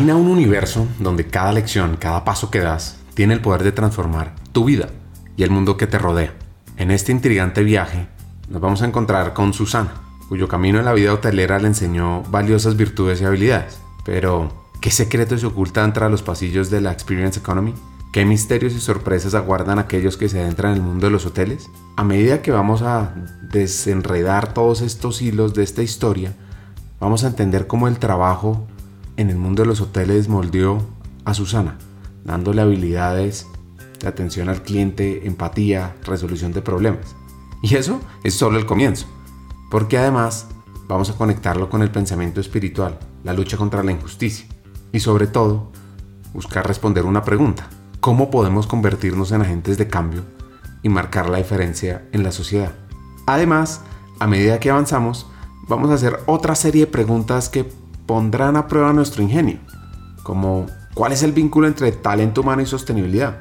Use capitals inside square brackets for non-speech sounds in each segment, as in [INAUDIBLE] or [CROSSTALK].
Imagina un universo donde cada lección, cada paso que das, tiene el poder de transformar tu vida y el mundo que te rodea. En este intrigante viaje nos vamos a encontrar con Susana, cuyo camino en la vida hotelera le enseñó valiosas virtudes y habilidades. Pero, ¿qué secretos se ocultan tras los pasillos de la Experience Economy? ¿Qué misterios y sorpresas aguardan aquellos que se adentran en el mundo de los hoteles? A medida que vamos a desenredar todos estos hilos de esta historia, vamos a entender cómo el trabajo en el mundo de los hoteles moldeó a Susana, dándole habilidades de atención al cliente, empatía, resolución de problemas. Y eso es solo el comienzo, porque además vamos a conectarlo con el pensamiento espiritual, la lucha contra la injusticia y sobre todo buscar responder una pregunta. ¿Cómo podemos convertirnos en agentes de cambio y marcar la diferencia en la sociedad? Además, a medida que avanzamos, vamos a hacer otra serie de preguntas que pondrán a prueba nuestro ingenio, como ¿cuál es el vínculo entre talento humano y sostenibilidad?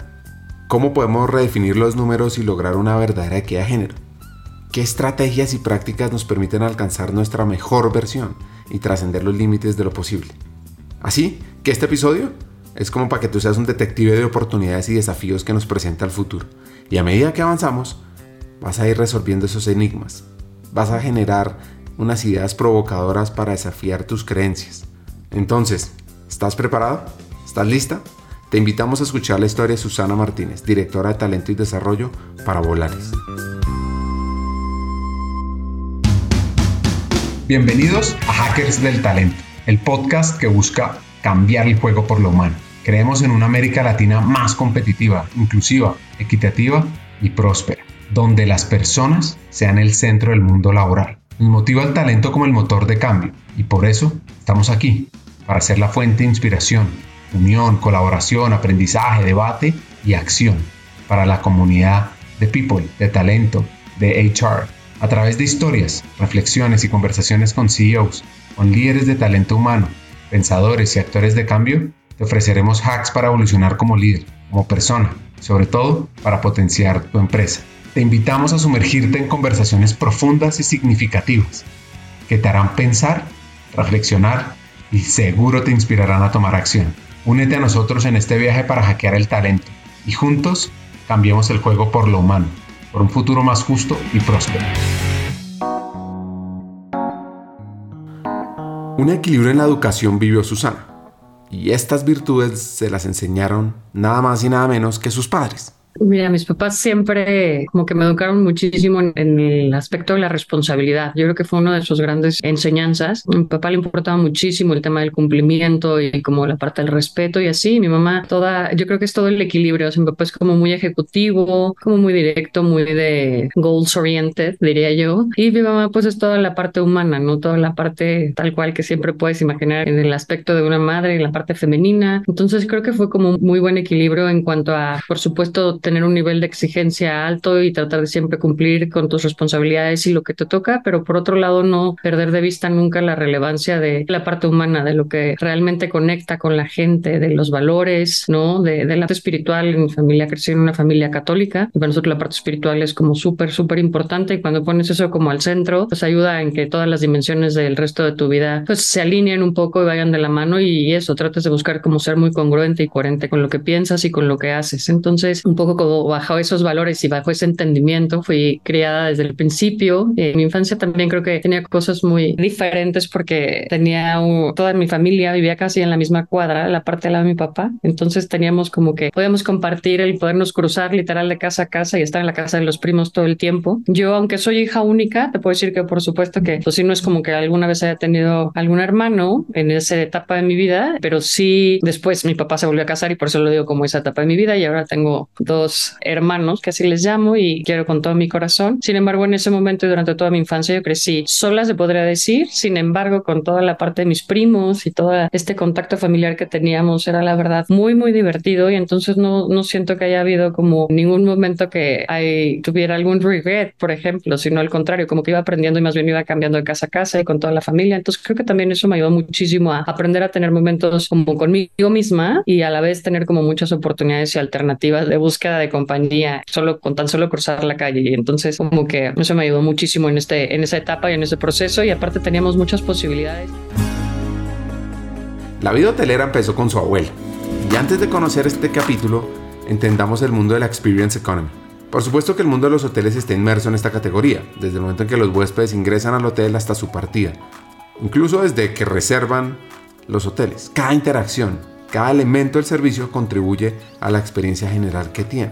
¿Cómo podemos redefinir los números y lograr una verdadera equidad de género? ¿Qué estrategias y prácticas nos permiten alcanzar nuestra mejor versión y trascender los límites de lo posible? Así que este episodio es como para que tú seas un detective de oportunidades y desafíos que nos presenta el futuro. Y a medida que avanzamos, vas a ir resolviendo esos enigmas. Vas a generar unas ideas provocadoras para desafiar tus creencias. Entonces, ¿estás preparado? ¿Estás lista? Te invitamos a escuchar la historia de Susana Martínez, directora de Talento y Desarrollo para Volaris. Bienvenidos a Hackers del Talento, el podcast que busca cambiar el juego por lo humano. Creemos en una América Latina más competitiva, inclusiva, equitativa y próspera, donde las personas sean el centro del mundo laboral. Nos motiva el talento como el motor de cambio. Y por eso estamos aquí, para ser la fuente de inspiración, unión, colaboración, aprendizaje, debate y acción para la comunidad de people, de talento, de HR, a través de historias, reflexiones y conversaciones con CEOs, con líderes de talento humano, pensadores y actores de cambio, te ofreceremos hacks para evolucionar como líder, como persona, sobre todo para potenciar tu empresa te invitamos a sumergirte en conversaciones profundas y significativas que te harán pensar, reflexionar y seguro te inspirarán a tomar acción. Únete a nosotros en este viaje para hackear el talento y juntos cambiemos el juego por lo humano, por un futuro más justo y próspero. Un equilibrio en la educación vivió Susana, y estas virtudes se las enseñaron nada más y nada menos que sus padres. Mira, mis papás siempre como que me educaron muchísimo en, el aspecto de la responsabilidad. Yo creo que fue una de sus grandes enseñanzas. A mi papá le importaba muchísimo el tema del cumplimiento y como la parte del respeto y así. Mi mamá toda, yo creo que es todo el equilibrio. mi papá es como muy ejecutivo, como muy directo, muy de goals oriented, diría yo. Y mi mamá pues es toda la parte humana, ¿no? Toda la parte tal cual que siempre puedes imaginar en el aspecto de una madre, en la parte femenina. Entonces creo que fue como muy buen equilibrio en cuanto a, por supuesto, tener un nivel de exigencia alto y tratar de siempre cumplir con tus responsabilidades y lo que te toca, pero por otro lado no perder de vista nunca la relevancia de la parte humana, de lo que realmente conecta con la gente, de los valores, ¿no? De, la parte espiritual. Mi familia creció en una familia católica y para nosotros la parte espiritual es como súper, súper importante y cuando pones eso como al centro, pues ayuda en que todas las dimensiones del resto de tu vida pues se alineen un poco y vayan de la mano y eso, trates de buscar como ser muy congruente y coherente con lo que piensas y con lo que haces. Entonces, un poco bajo esos valores y bajo ese entendimiento fui criada desde el principio. En mi infancia también creo que tenía cosas muy diferentes porque tenía toda mi familia vivía casi en la misma cuadra, la parte de la de mi papá. Entonces teníamos como que podíamos compartir el podernos cruzar literal de casa a casa y estar en la casa de los primos todo el tiempo. Yo, aunque soy hija única, te puedo decir que por supuesto que pues sí no es como que alguna vez haya tenido algún hermano en esa etapa de mi vida, pero sí después mi papá se volvió a casar y por eso lo digo como esa etapa de mi vida y ahora tengo dos hermanos, que así les llamo y quiero con todo mi corazón. Sin embargo, en ese momento y durante toda mi infancia yo crecí sola, se podría decir. Sin embargo, con toda la parte de mis primos y todo este contacto familiar que teníamos, era la verdad muy, muy divertido y entonces no, no siento que haya habido como ningún momento que hay, tuviera algún regret, por ejemplo, sino al contrario, como que iba aprendiendo y más bien iba cambiando de casa a casa y con toda la familia. Entonces creo que también eso me ayudó muchísimo a aprender a tener momentos como conmigo misma y a la vez tener como muchas oportunidades y alternativas de búsqueda de compañía solo con tan solo cruzar la calle. Y entonces como que eso me ayudó muchísimo en, este, en esa etapa y en ese proceso y aparte teníamos muchas posibilidades. La vida hotelera empezó con su abuela. Y antes de conocer este capítulo, entendamos el mundo de la Experience Economy. Por supuesto que el mundo de los hoteles está inmerso en esta categoría, desde el momento en que los huéspedes ingresan al hotel hasta su partida, incluso desde que reservan los hoteles. Cada interacción, cada elemento del servicio contribuye a la experiencia general que tiene.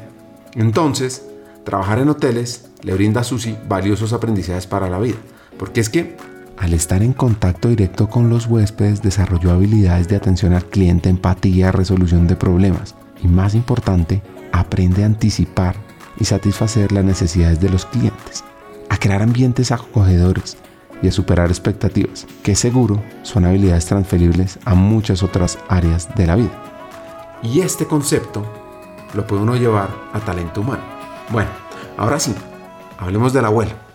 Entonces, trabajar en hoteles le brinda a Susi valiosos aprendizajes para la vida, porque es que al estar en contacto directo con los huéspedes desarrolló habilidades de atención al cliente, empatía, resolución de problemas y más importante, aprende a anticipar y satisfacer las necesidades de los clientes, a crear ambientes acogedores y a superar expectativas, que seguro son habilidades transferibles a muchas otras áreas de la vida. Y este concepto lo puede uno llevar a talento humano. Bueno, ahora sí, hablemos del abuelo.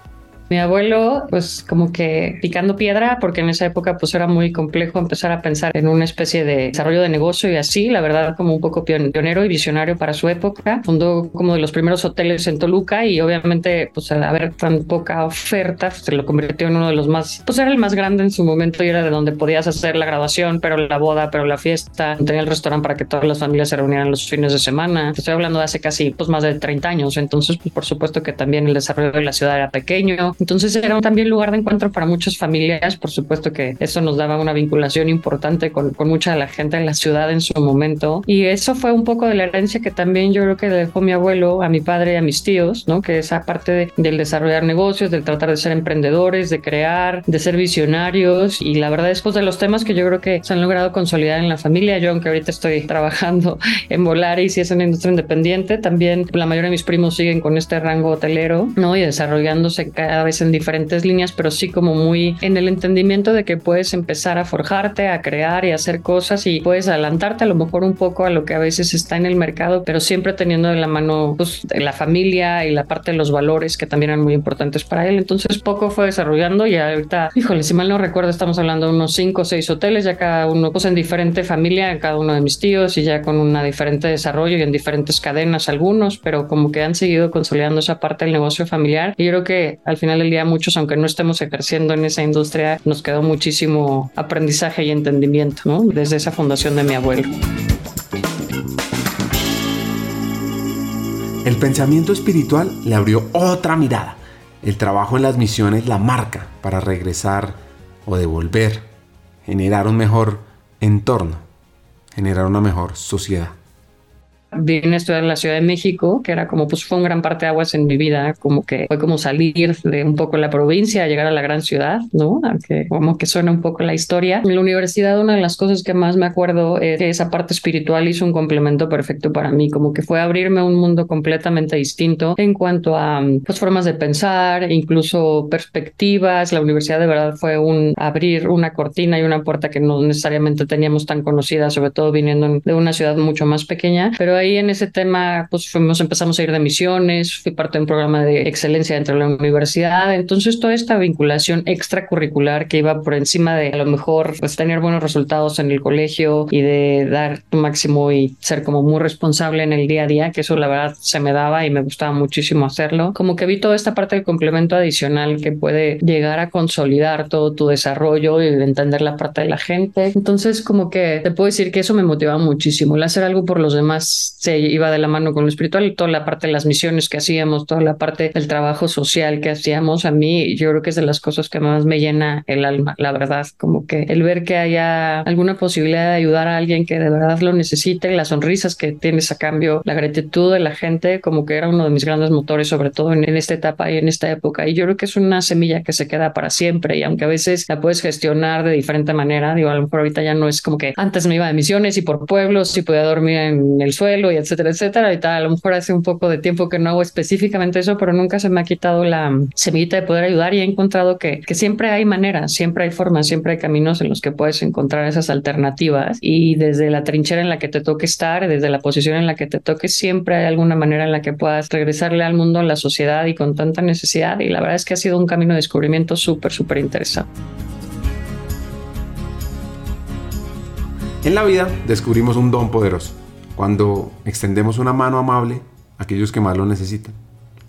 Mi abuelo, pues como que picando piedra, porque en esa época pues era muy complejo empezar a pensar en una especie de desarrollo de negocio y así, la verdad como un poco pionero y visionario para su época. Fundó como de los primeros hoteles en Toluca y obviamente pues al haber tan poca oferta pues, se lo convirtió en uno de los más, pues era el más grande en su momento y era de donde podías hacer la graduación, pero la boda, pero la fiesta. Tenía el restaurante para que todas las familias se reunieran los fines de semana. Estoy hablando de hace casi pues más de 30 años, entonces pues por supuesto que también el desarrollo de la ciudad era pequeño entonces era también lugar de encuentro para muchas familias. Por supuesto que eso nos daba una vinculación importante con, con mucha de la gente en la ciudad en su momento. Y eso fue un poco de la herencia que también yo creo que dejó mi abuelo a mi padre y a mis tíos, ¿no? Que esa parte del desarrollar negocios, del tratar de ser emprendedores, de crear, de ser visionarios. Y la verdad es pues de los temas que yo creo que se han logrado consolidar en la familia. Yo, aunque ahorita estoy [LAUGHS] trabajando en Volaris y es una industria independiente, también la mayoría de mis primos siguen con este rango hotelero, ¿no? Y desarrollándose cada vez en diferentes líneas, pero sí como muy en el entendimiento de que puedes empezar a forjarte, a crear y hacer cosas y puedes adelantarte a lo mejor un poco a lo que a veces está en el mercado, pero siempre teniendo de la mano pues, la familia y la parte de los valores que también eran muy importantes para él. Entonces poco fue desarrollando y ahorita, híjole, si mal no recuerdo, estamos hablando de unos cinco o seis hoteles, ya cada uno pues en diferente familia, cada uno de mis tíos y ya con una diferente desarrollo y en diferentes cadenas algunos, pero como que han seguido consolidando esa parte del negocio familiar y yo creo que al final el día muchos, aunque no estemos ejerciendo en esa industria, nos quedó muchísimo aprendizaje y entendimiento. Desde esa fundación de mi abuelo. El pensamiento espiritual le abrió otra mirada. El trabajo en las misiones la marca para regresar o devolver, generar un mejor entorno, generar una mejor sociedad vine a estudiar en la Ciudad de México, que era como, pues fue un gran parte de aguas en mi vida, como que fue como salir de un poco la provincia, llegar a la gran ciudad, ¿no? Aunque como que suena un poco la historia. En la universidad una de las cosas que más me acuerdo es que esa parte espiritual hizo un complemento perfecto para mí, como que fue abrirme a un mundo completamente distinto en cuanto a pues, formas de pensar, incluso perspectivas. La universidad de verdad fue un abrir una cortina y una puerta que no necesariamente teníamos tan conocida, sobre todo viniendo de una ciudad mucho más pequeña, pero ahí en ese tema, pues fuimos, empezamos a ir de misiones, fui parte de un programa de excelencia dentro de la universidad. Entonces, toda esta vinculación extracurricular que iba por encima de a lo mejor pues tener buenos resultados en el colegio y de dar tu máximo y ser como muy responsable en el día a día, que eso la verdad se me daba y me gustaba muchísimo hacerlo. Como que vi toda esta parte del complemento adicional que puede llegar a consolidar todo tu desarrollo y entender la parte de la gente. Entonces, como que te puedo decir que eso me motivaba muchísimo, el hacer algo por los demás se iba de la mano con lo espiritual toda la parte de las misiones que hacíamos, toda la parte del trabajo social que hacíamos, a mí yo creo que es de las cosas que más me llena el alma, la verdad, como que el ver que haya alguna posibilidad de ayudar a alguien que de verdad lo necesite, las sonrisas que tienes a cambio, la gratitud de la gente, como que era uno de mis grandes motores, sobre todo en, esta etapa y en esta época. Y yo creo que es una semilla que se queda para siempre y aunque a veces la puedes gestionar de diferente manera, digo, a lo mejor ahorita ya no es como que antes me iba de misiones y por pueblos y podía dormir en el suelo y etcétera, etcétera. Y tal, a lo mejor hace un poco de tiempo que no hago específicamente eso, pero nunca se me ha quitado la semillita de poder ayudar y he encontrado que, que siempre hay maneras, siempre hay formas, siempre hay caminos en los que puedes encontrar esas alternativas y desde la trinchera en la que te toque estar, desde la posición en la que te toque, siempre hay alguna manera en la que puedas regresarle al mundo, a la sociedad y con tanta necesidad. Y la verdad es que ha sido un camino de descubrimiento súper, súper interesante. En la vida descubrimos un don poderoso cuando extendemos una mano amable a aquellos que más lo necesitan.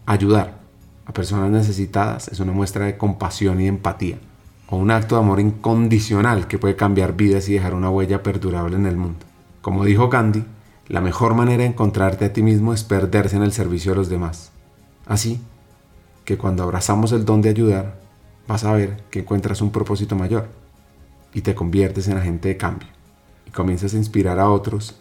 Ayudar a personas necesitadas es una muestra de compasión y empatía. o un acto de amor incondicional que puede cambiar vidas y dejar una huella perdurable en el mundo. Como dijo Gandhi, la mejor manera de encontrarte a ti mismo es perderse en el servicio de los demás. Así que cuando abrazamos el don de ayudar, vas a ver que encuentras un propósito mayor y te conviertes en agente de cambio y comienzas a inspirar a otros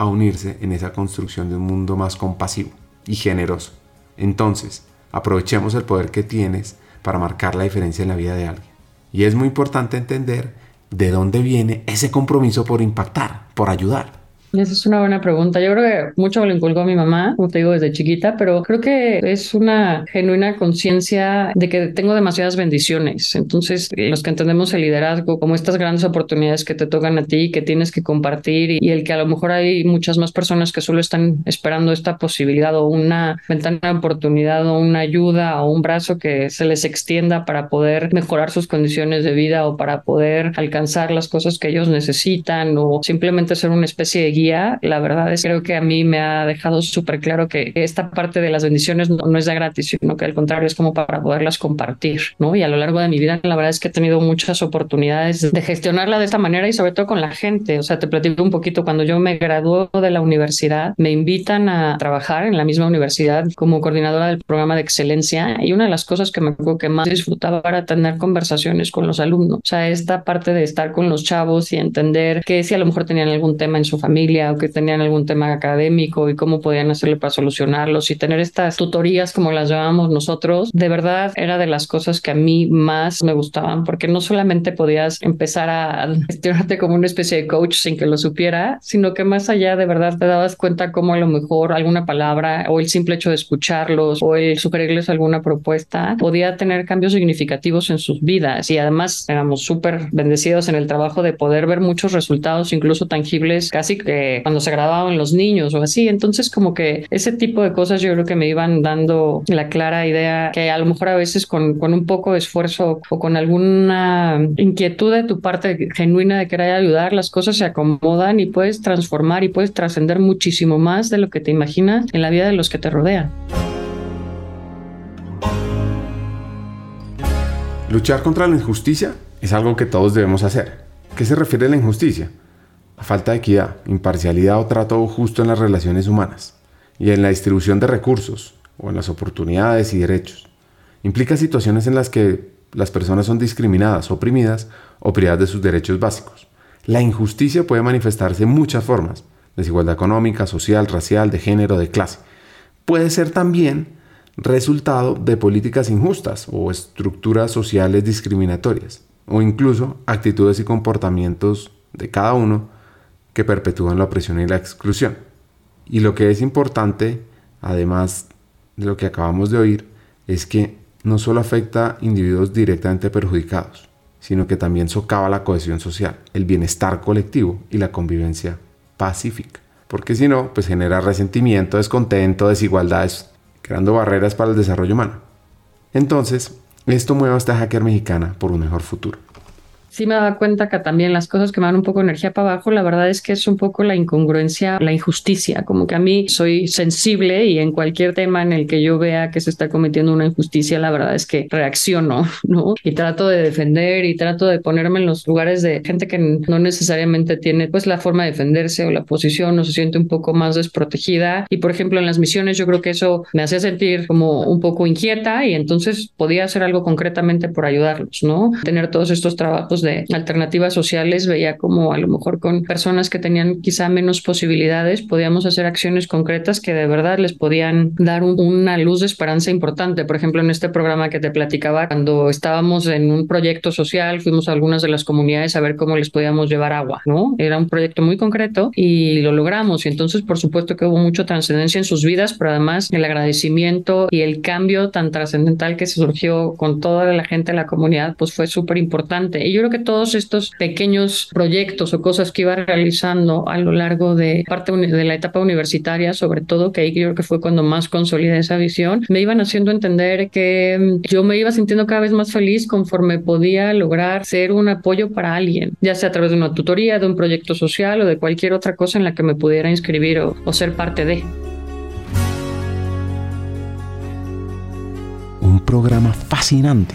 a unirse en esa construcción de un mundo más compasivo y generoso. Entonces, aprovechemos el poder que tienes para marcar la diferencia en la vida de alguien. Y es muy importante entender de dónde viene ese compromiso por impactar, por ayudar. Esa es una buena pregunta. Yo creo que mucho me lo inculcó mi mamá, como te digo, desde chiquita, pero creo que es una genuina conciencia de que tengo demasiadas bendiciones. Entonces, los que entendemos el liderazgo como estas grandes oportunidades que te tocan a ti, que tienes que compartir y, el que a lo mejor hay muchas más personas que solo están esperando esta posibilidad o una ventana de oportunidad o una ayuda o un brazo que se les extienda para poder mejorar sus condiciones de vida o para poder alcanzar las cosas que ellos necesitan o simplemente ser una especie de la verdad es creo que a mí me ha dejado súper claro que esta parte de las bendiciones no, es de gratis, sino que al contrario es como para poderlas compartir, ¿no? Y a lo largo de mi vida, la verdad es que he tenido muchas oportunidades de gestionarla de esta manera y sobre todo con la gente. O sea, te platico un poquito, cuando yo me graduó de la universidad, me invitan a trabajar en la misma universidad como coordinadora del programa de excelencia y una de las cosas que me acuerdo que más disfrutaba era tener conversaciones con los alumnos. O sea, esta parte de estar con los chavos y entender que si a lo mejor tenían algún tema en su familia, o que tenían algún tema académico y cómo podían hacerle para solucionarlos y tener estas tutorías como las llamamos nosotros, de verdad era de las cosas que a mí más me gustaban porque no solamente podías empezar a gestionarte como una especie de coach sin que lo supiera, sino que más allá de verdad te dabas cuenta cómo a lo mejor alguna palabra o el simple hecho de escucharlos o el sugerirles alguna propuesta podía tener cambios significativos en sus vidas. Y además éramos súper bendecidos en el trabajo de poder ver muchos resultados incluso tangibles casi que cuando se graduaban los niños o así. Entonces, como que ese tipo de cosas yo creo que me iban dando la clara idea que a lo mejor a veces con, con un poco de esfuerzo o con alguna inquietud de tu parte genuina de querer ayudar, las cosas se acomodan y puedes transformar y puedes trascender muchísimo más de lo que te imaginas en la vida de los que te rodean. Luchar contra la injusticia es algo que todos debemos hacer. ¿Qué se refiere a la injusticia? Falta de equidad, imparcialidad o trato justo en las relaciones humanas y en la distribución de recursos o en las oportunidades y derechos. Implica situaciones en las que las personas son discriminadas, oprimidas o privadas de sus derechos básicos. La injusticia puede manifestarse en muchas formas, desigualdad económica, social, racial, de género, de clase. Puede ser también resultado de políticas injustas o estructuras sociales discriminatorias, o incluso actitudes y comportamientos de cada uno que perpetúan la opresión y la exclusión. Y lo que es importante, además de lo que acabamos de oír, es que no solo afecta a individuos directamente perjudicados, sino que también socava la cohesión social, el bienestar colectivo y la convivencia pacífica. Porque si no, pues genera resentimiento, descontento, desigualdades, creando barreras para el desarrollo humano. Entonces, esto mueve a esta hacker mexicana por un mejor futuro sí me daba cuenta que también las cosas que me dan un poco energía para abajo, la verdad es que es un poco la incongruencia, la injusticia, como que a mí soy sensible y en cualquier tema en el que yo vea que se está cometiendo una injusticia, la verdad es que reacciono, [LAUGHS] ¿no? Y trato de defender y trato de ponerme en los lugares de gente que no necesariamente tiene pues la forma de defenderse o la posición o se siente un poco más desprotegida. Y por ejemplo, en las misiones yo creo que eso me hacía sentir como un poco inquieta y entonces podía hacer algo concretamente por ayudarlos, ¿no? Tener todos estos trabajos de alternativas sociales, veía como a lo mejor con personas que tenían quizá menos posibilidades, podíamos hacer acciones concretas que de verdad les podían dar una luz de esperanza importante. Por ejemplo, en este programa que te platicaba, cuando estábamos en un proyecto social, fuimos a algunas de las comunidades a ver cómo les podíamos llevar agua, ¿no? Era un proyecto muy concreto y lo logramos. Y entonces, por supuesto que hubo mucha trascendencia en sus vidas, pero además el agradecimiento y el cambio tan trascendental que se surgió con toda la gente de la comunidad, pues fue súper importante. Y yo creo que todos estos pequeños proyectos o cosas que iba realizando a lo largo de parte de la etapa universitaria, sobre todo, que ahí creo que fue cuando más consolidé esa visión, me iban haciendo entender que mm, yo me iba sintiendo cada vez más feliz conforme podía lograr ser un apoyo para alguien, ya sea a través de una tutoría, de un proyecto social o de cualquier otra cosa en la que me pudiera inscribir o, o ser parte de. Un programa fascinante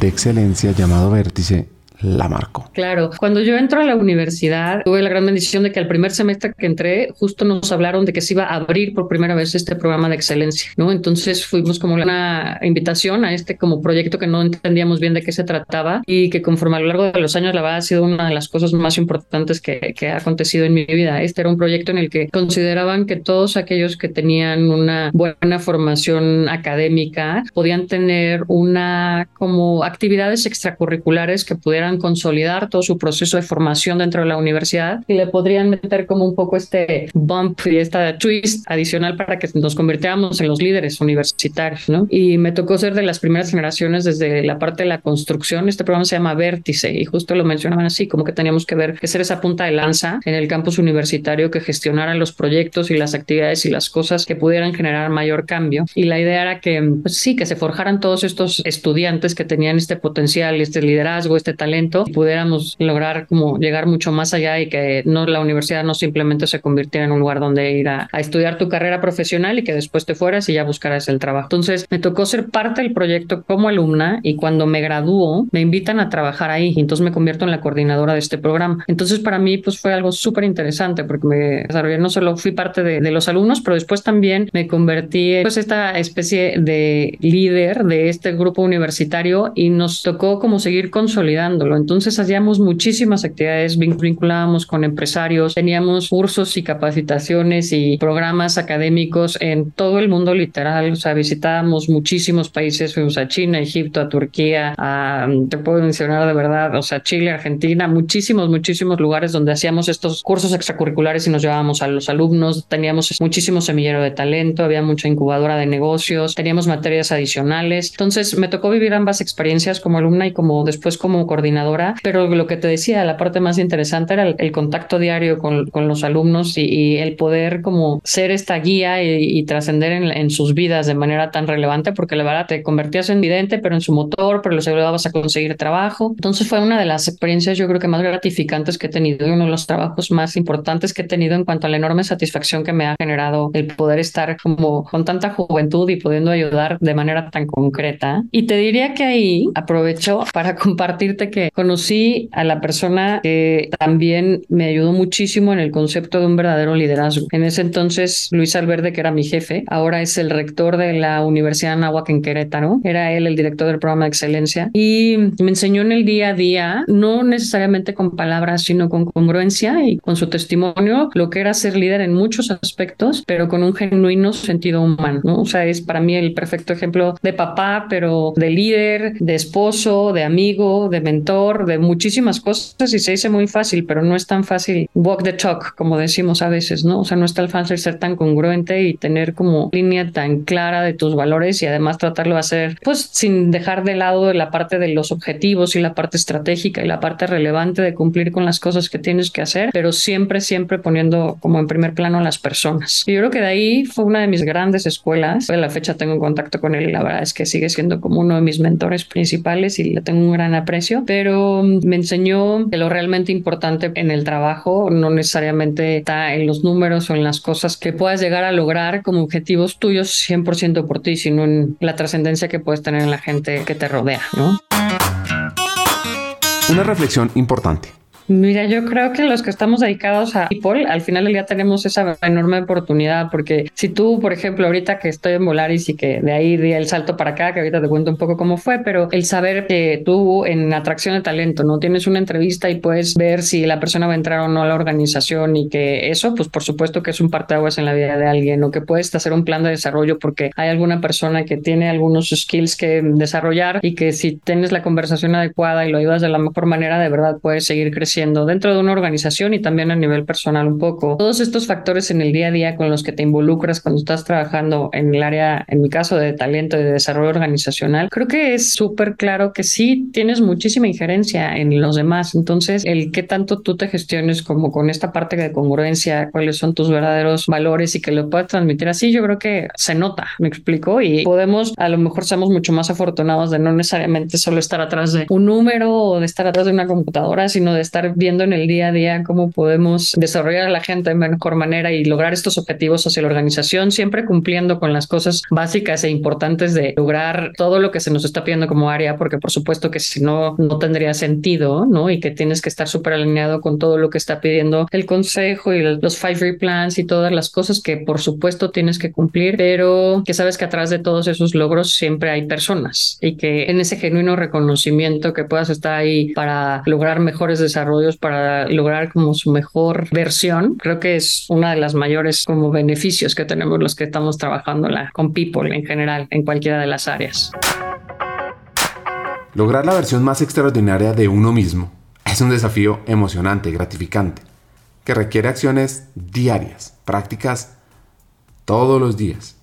de excelencia llamado Vértice la marcó. Claro, cuando yo entro a la universidad, tuve la gran bendición de que al primer semestre que entré, justo nos hablaron de que se iba a abrir por primera vez este programa de excelencia, ¿no? Entonces fuimos como una invitación a este como proyecto que no entendíamos bien de qué se trataba y que conforme a lo largo de los años, la verdad ha sido una de las cosas más importantes que, que ha acontecido en mi vida. Este era un proyecto en el que consideraban que todos aquellos que tenían una buena formación académica podían tener una como actividades extracurriculares que pudieran consolidar todo su proceso de formación dentro de la universidad y le podrían meter como un poco este bump y esta twist adicional para que nos convirtiéramos en los líderes universitarios, ¿no? Y me tocó ser de las primeras generaciones desde la parte de la construcción. Este programa se llama Vértice y justo lo mencionaban así, como que teníamos que ver que ser esa punta de lanza en el campus universitario que gestionara los proyectos y las actividades y las cosas que pudieran generar mayor cambio. Y la idea era que, pues sí, que se forjaran todos estos estudiantes que tenían este potencial, este liderazgo, este talento y pudiéramos lograr como llegar mucho más allá y que no la universidad no simplemente se convirtiera en un lugar donde ir a, estudiar tu carrera profesional y que después te fueras y ya buscaras el trabajo. Entonces me tocó ser parte del proyecto como alumna y cuando me graduó me invitan a trabajar ahí y entonces me convierto en la coordinadora de este programa. Entonces para mí pues fue algo súper interesante porque me desarrollé, no solo fui parte de, de, los alumnos, pero después también me convertí en pues esta especie de líder de este grupo universitario y nos tocó como seguir consolidando entonces hacíamos muchísimas actividades, vinculábamos con empresarios, teníamos cursos y capacitaciones y programas académicos en todo el mundo literal, o sea, visitábamos muchísimos países, fuimos a China, Egipto, a Turquía, a, te puedo mencionar de verdad, o sea, Chile, Argentina, muchísimos, muchísimos lugares donde hacíamos estos cursos extracurriculares y nos llevábamos a los alumnos, teníamos muchísimo semillero de talento, había mucha incubadora de negocios, teníamos materias adicionales, entonces me tocó vivir ambas experiencias como alumna y como después como coordinadora pero lo que te decía, la parte más interesante era el, contacto diario con, con los alumnos y, el poder como ser esta guía y, trascender en, en, sus vidas de manera tan relevante, porque la verdad te convertías en vidente, pero en su motor, pero los ayudabas a conseguir trabajo. Entonces fue una de las experiencias yo creo que más gratificantes que he tenido y uno de los trabajos más importantes que he tenido en cuanto a la enorme satisfacción que me ha generado el poder estar como con tanta juventud y pudiendo ayudar de manera tan concreta. Y te diría que ahí aprovecho para compartirte que conocí a la persona que también me ayudó muchísimo en el concepto de un verdadero liderazgo. En ese entonces, Luis Alverde, que era mi jefe, ahora es el rector de la Universidad de Anáhuac en Querétaro. Era él el director del programa de excelencia y me enseñó en el día a día, no necesariamente con palabras, sino con congruencia y con su testimonio, lo que era ser líder en muchos aspectos, pero con un genuino sentido humano. ¿no? O sea, es para mí el perfecto ejemplo de papá, pero de líder, de esposo, de amigo, de mentor de muchísimas cosas y se dice muy fácil, pero no es tan fácil walk the talk, como decimos a veces, ¿no? O sea, no es tan fácil ser tan congruente y tener como línea tan clara de tus valores y además tratarlo de hacer, pues sin dejar de lado la parte de los objetivos y la parte estratégica y la parte relevante de cumplir con las cosas que tienes que hacer, pero siempre, siempre poniendo como en primer plano a las personas. Y yo creo que de ahí fue una de mis grandes escuelas. A la fecha tengo contacto con él y la verdad es que sigue siendo como uno de mis mentores principales y le tengo un gran aprecio, pero pero me enseñó que lo realmente importante en el trabajo no necesariamente está en los números o en las cosas que puedas llegar a lograr como objetivos tuyos 100% por ti, sino en la trascendencia que puedes tener en la gente que te rodea. Una reflexión importante. Mira, yo creo que los que estamos dedicados a people, al final del día tenemos esa enorme oportunidad, porque si tú, por ejemplo, ahorita que estoy en Volaris y que de ahí di el salto para acá, que ahorita te cuento un poco cómo fue, pero el saber que tú en atracción de talento, ¿no? Tienes una entrevista y puedes ver si la persona va a entrar o no a la organización y que eso, pues por supuesto que es un parteaguas en la vida de alguien o que puedes hacer un plan de desarrollo porque hay alguna persona que tiene algunos skills que desarrollar y que si tienes la conversación adecuada y lo ayudas de la mejor manera, de verdad puedes seguir creciendo dentro de una organización y también a nivel personal un poco. Todos estos factores en el día a día con los que te involucras cuando estás trabajando en el área, en mi caso, de talento y de desarrollo organizacional, creo que es súper claro que sí tienes muchísima injerencia en los demás. Entonces, el qué tanto tú te gestiones como con esta parte de congruencia, cuáles son tus verdaderos valores y que lo puedas transmitir así, yo creo que se nota, me explico, y podemos, a lo mejor somos mucho más afortunados de no necesariamente solo estar atrás de un número o de estar atrás de una computadora, sino de estar viendo en el día a día cómo podemos desarrollar a la gente de mejor manera y lograr estos objetivos hacia la organización, siempre cumpliendo con las cosas básicas e importantes de lograr todo lo que se nos está pidiendo como área, porque por supuesto que si no, no tendría sentido, ¿no? Y que tienes que estar súper alineado con todo lo que está pidiendo el consejo y los five plans y todas las cosas que por supuesto tienes que cumplir, pero que sabes que atrás de todos esos logros siempre hay personas y que en ese genuino reconocimiento que puedas estar ahí para lograr mejores desarrollos, para lograr como su mejor versión, creo que es una de las mayores como beneficios que tenemos los que estamos trabajando la, con people en general en cualquiera de las áreas. Lograr la versión más extraordinaria de uno mismo es un desafío emocionante, gratificante, que requiere acciones diarias, prácticas todos los días.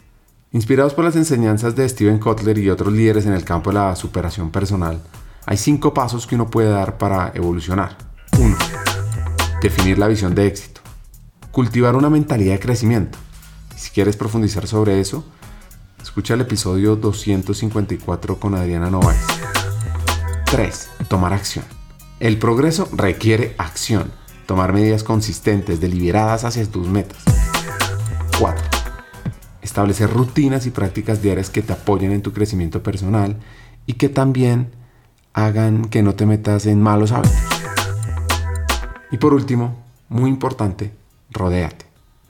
Inspirados por las enseñanzas de Steven Kotler y otros líderes en el campo de la superación personal, hay cinco pasos que uno puede dar para evolucionar. 1. Definir la visión de éxito. Cultivar una mentalidad de crecimiento. Si quieres profundizar sobre eso, escucha el episodio 254 con Adriana Novaes. 3. Tomar acción. El progreso requiere acción. Tomar medidas consistentes, deliberadas hacia tus metas. 4. Establecer rutinas y prácticas diarias que te apoyen en tu crecimiento personal y que también hagan que no te metas en malos hábitos. Y por último, muy importante, rodéate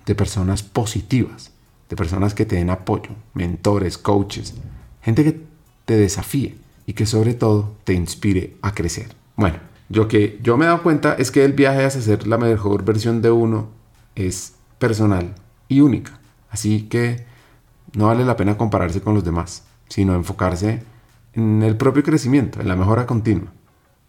de personas positivas, de personas que te den apoyo, mentores, coaches, gente que te desafíe y que sobre todo te inspire a crecer. Bueno, yo que yo me he dado cuenta es que el viaje hacia ser la mejor versión de uno es personal y única. Así que no vale la pena compararse con los demás, sino enfocarse en el propio crecimiento, en la mejora continua.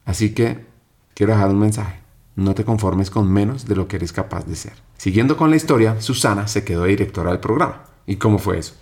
Así que quiero dejar un mensaje. No te conformes con menos de lo que eres capaz de ser. Siguiendo con la historia, Susana se quedó directora del programa. ¿Y cómo fue eso?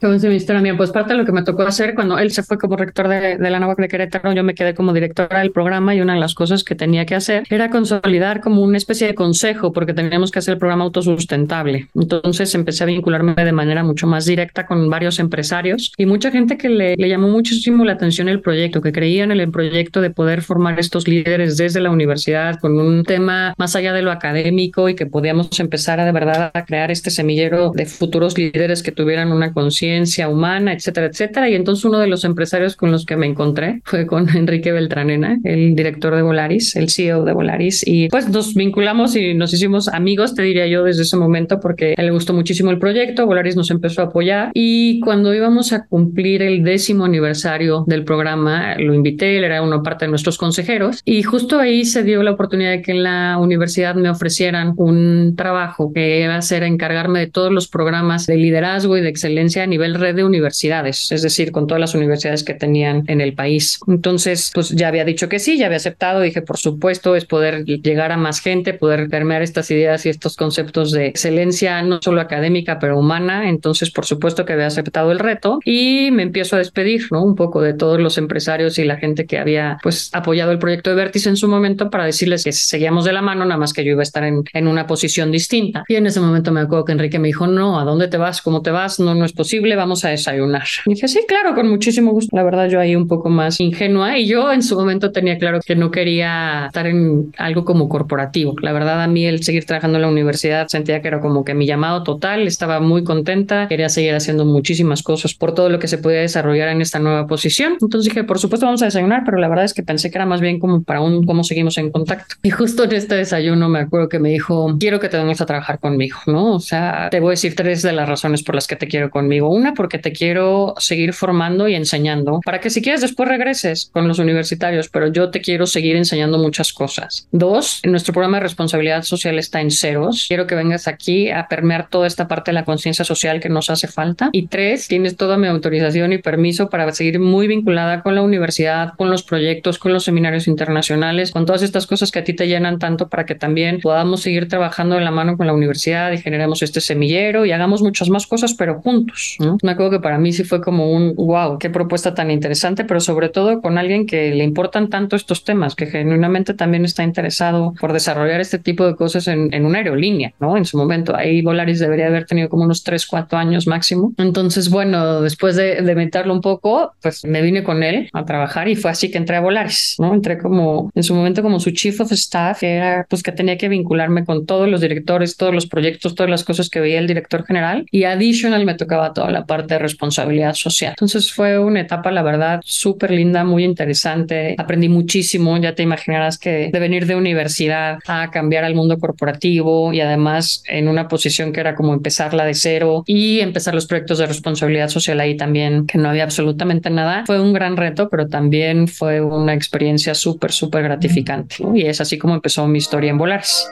¿Cómo es mi historia Pues parte de lo que me tocó hacer cuando él se fue como rector de, la NAVAC de Querétaro, yo me quedé como directora del programa y una de las cosas que tenía que hacer era consolidar como una especie de consejo porque teníamos que hacer el programa autosustentable. Entonces empecé a vincularme de manera mucho más directa con varios empresarios y mucha gente que le, le llamó muchísimo la atención el proyecto, que creían en el proyecto de poder formar estos líderes desde la universidad con un tema más allá de lo académico y que podíamos empezar a de verdad a crear este semillero de futuros líderes que tuvieran una conciencia humana, etcétera, etcétera. Y entonces uno de los empresarios con los que me encontré fue con [LAUGHS] Enrique Beltranena, el director de Volaris, el CEO de Volaris. Y pues nos vinculamos y nos hicimos amigos, te diría yo, desde ese momento, porque a él le gustó muchísimo el proyecto. Volaris nos empezó a apoyar. Y cuando íbamos a cumplir el décimo aniversario del programa, lo invité, él era una parte de nuestros consejeros. Y justo ahí se dio la oportunidad de que en la universidad me ofrecieran un trabajo que iba a ser encargarme de todos los programas de liderazgo y de excelencia a nivel nivel red de universidades, es decir, con todas las universidades que tenían en el país. Entonces, pues ya había dicho que sí, ya había aceptado, dije, por supuesto, es poder llegar a más gente, poder permear estas ideas y estos conceptos de excelencia, no solo académica, pero humana. Entonces, por supuesto que había aceptado el reto y me empiezo a despedir, ¿no? Un poco de todos los empresarios y la gente que había, pues, apoyado el proyecto de Vértice en su momento para decirles que seguíamos de la mano, nada más que yo iba a estar en, en una posición distinta. Y en ese momento me acuerdo que Enrique me dijo, no, ¿a dónde te vas? ¿Cómo te vas? No, no es posible vamos a desayunar. Y dije, sí, claro, con muchísimo gusto. La verdad, yo ahí un poco más ingenua y yo en su momento tenía claro que no quería estar en algo como corporativo. La verdad, a mí el seguir trabajando en la universidad sentía que era como que mi llamado total, estaba muy contenta, quería seguir haciendo muchísimas cosas por todo lo que se podía desarrollar en esta nueva posición. Entonces dije, por supuesto, vamos a desayunar, pero la verdad es que pensé que era más bien como para un cómo seguimos en contacto. Y justo en este desayuno me acuerdo que me dijo, quiero que te vengas a trabajar conmigo, ¿no? O sea, te voy a decir tres de las razones por las que te quiero conmigo. Una, porque te quiero seguir formando y enseñando para que si quieres después regreses con los universitarios, pero yo te quiero seguir enseñando muchas cosas. Dos, nuestro programa de responsabilidad social está en ceros. Quiero que vengas aquí a permear toda esta parte de la conciencia social que nos hace falta. Y tres, tienes toda mi autorización y permiso para seguir muy vinculada con la universidad, con los proyectos, con los seminarios internacionales, con todas estas cosas que a ti te llenan tanto para que también podamos seguir trabajando de la mano con la universidad y generemos este semillero y hagamos muchas más cosas, pero juntos, Me acuerdo que para mí sí fue como un wow, qué propuesta tan interesante, pero sobre todo con alguien que le importan tanto estos temas, que genuinamente también está interesado por desarrollar este tipo de cosas en, en una aerolínea, ¿no? En su momento, ahí Volaris debería haber tenido como unos 3, 4 años máximo. Entonces, bueno, después de, de meterlo un poco, pues me vine con él a trabajar y fue así que entré a Volaris, ¿no? Entré como en su momento como su chief of staff, que era pues que tenía que vincularme con todos los directores, todos los proyectos, todas las cosas que veía el director general y adicional me tocaba la parte de responsabilidad social. Entonces fue una etapa, la verdad, súper linda, muy interesante. Aprendí muchísimo, ya te imaginarás que de venir de universidad a cambiar al mundo corporativo y además en una posición que era como empezarla de cero y empezar los proyectos de responsabilidad social ahí también, que no había absolutamente nada. Fue un gran reto, pero también fue una experiencia súper, súper gratificante. Y es así como empezó mi historia en Volaris.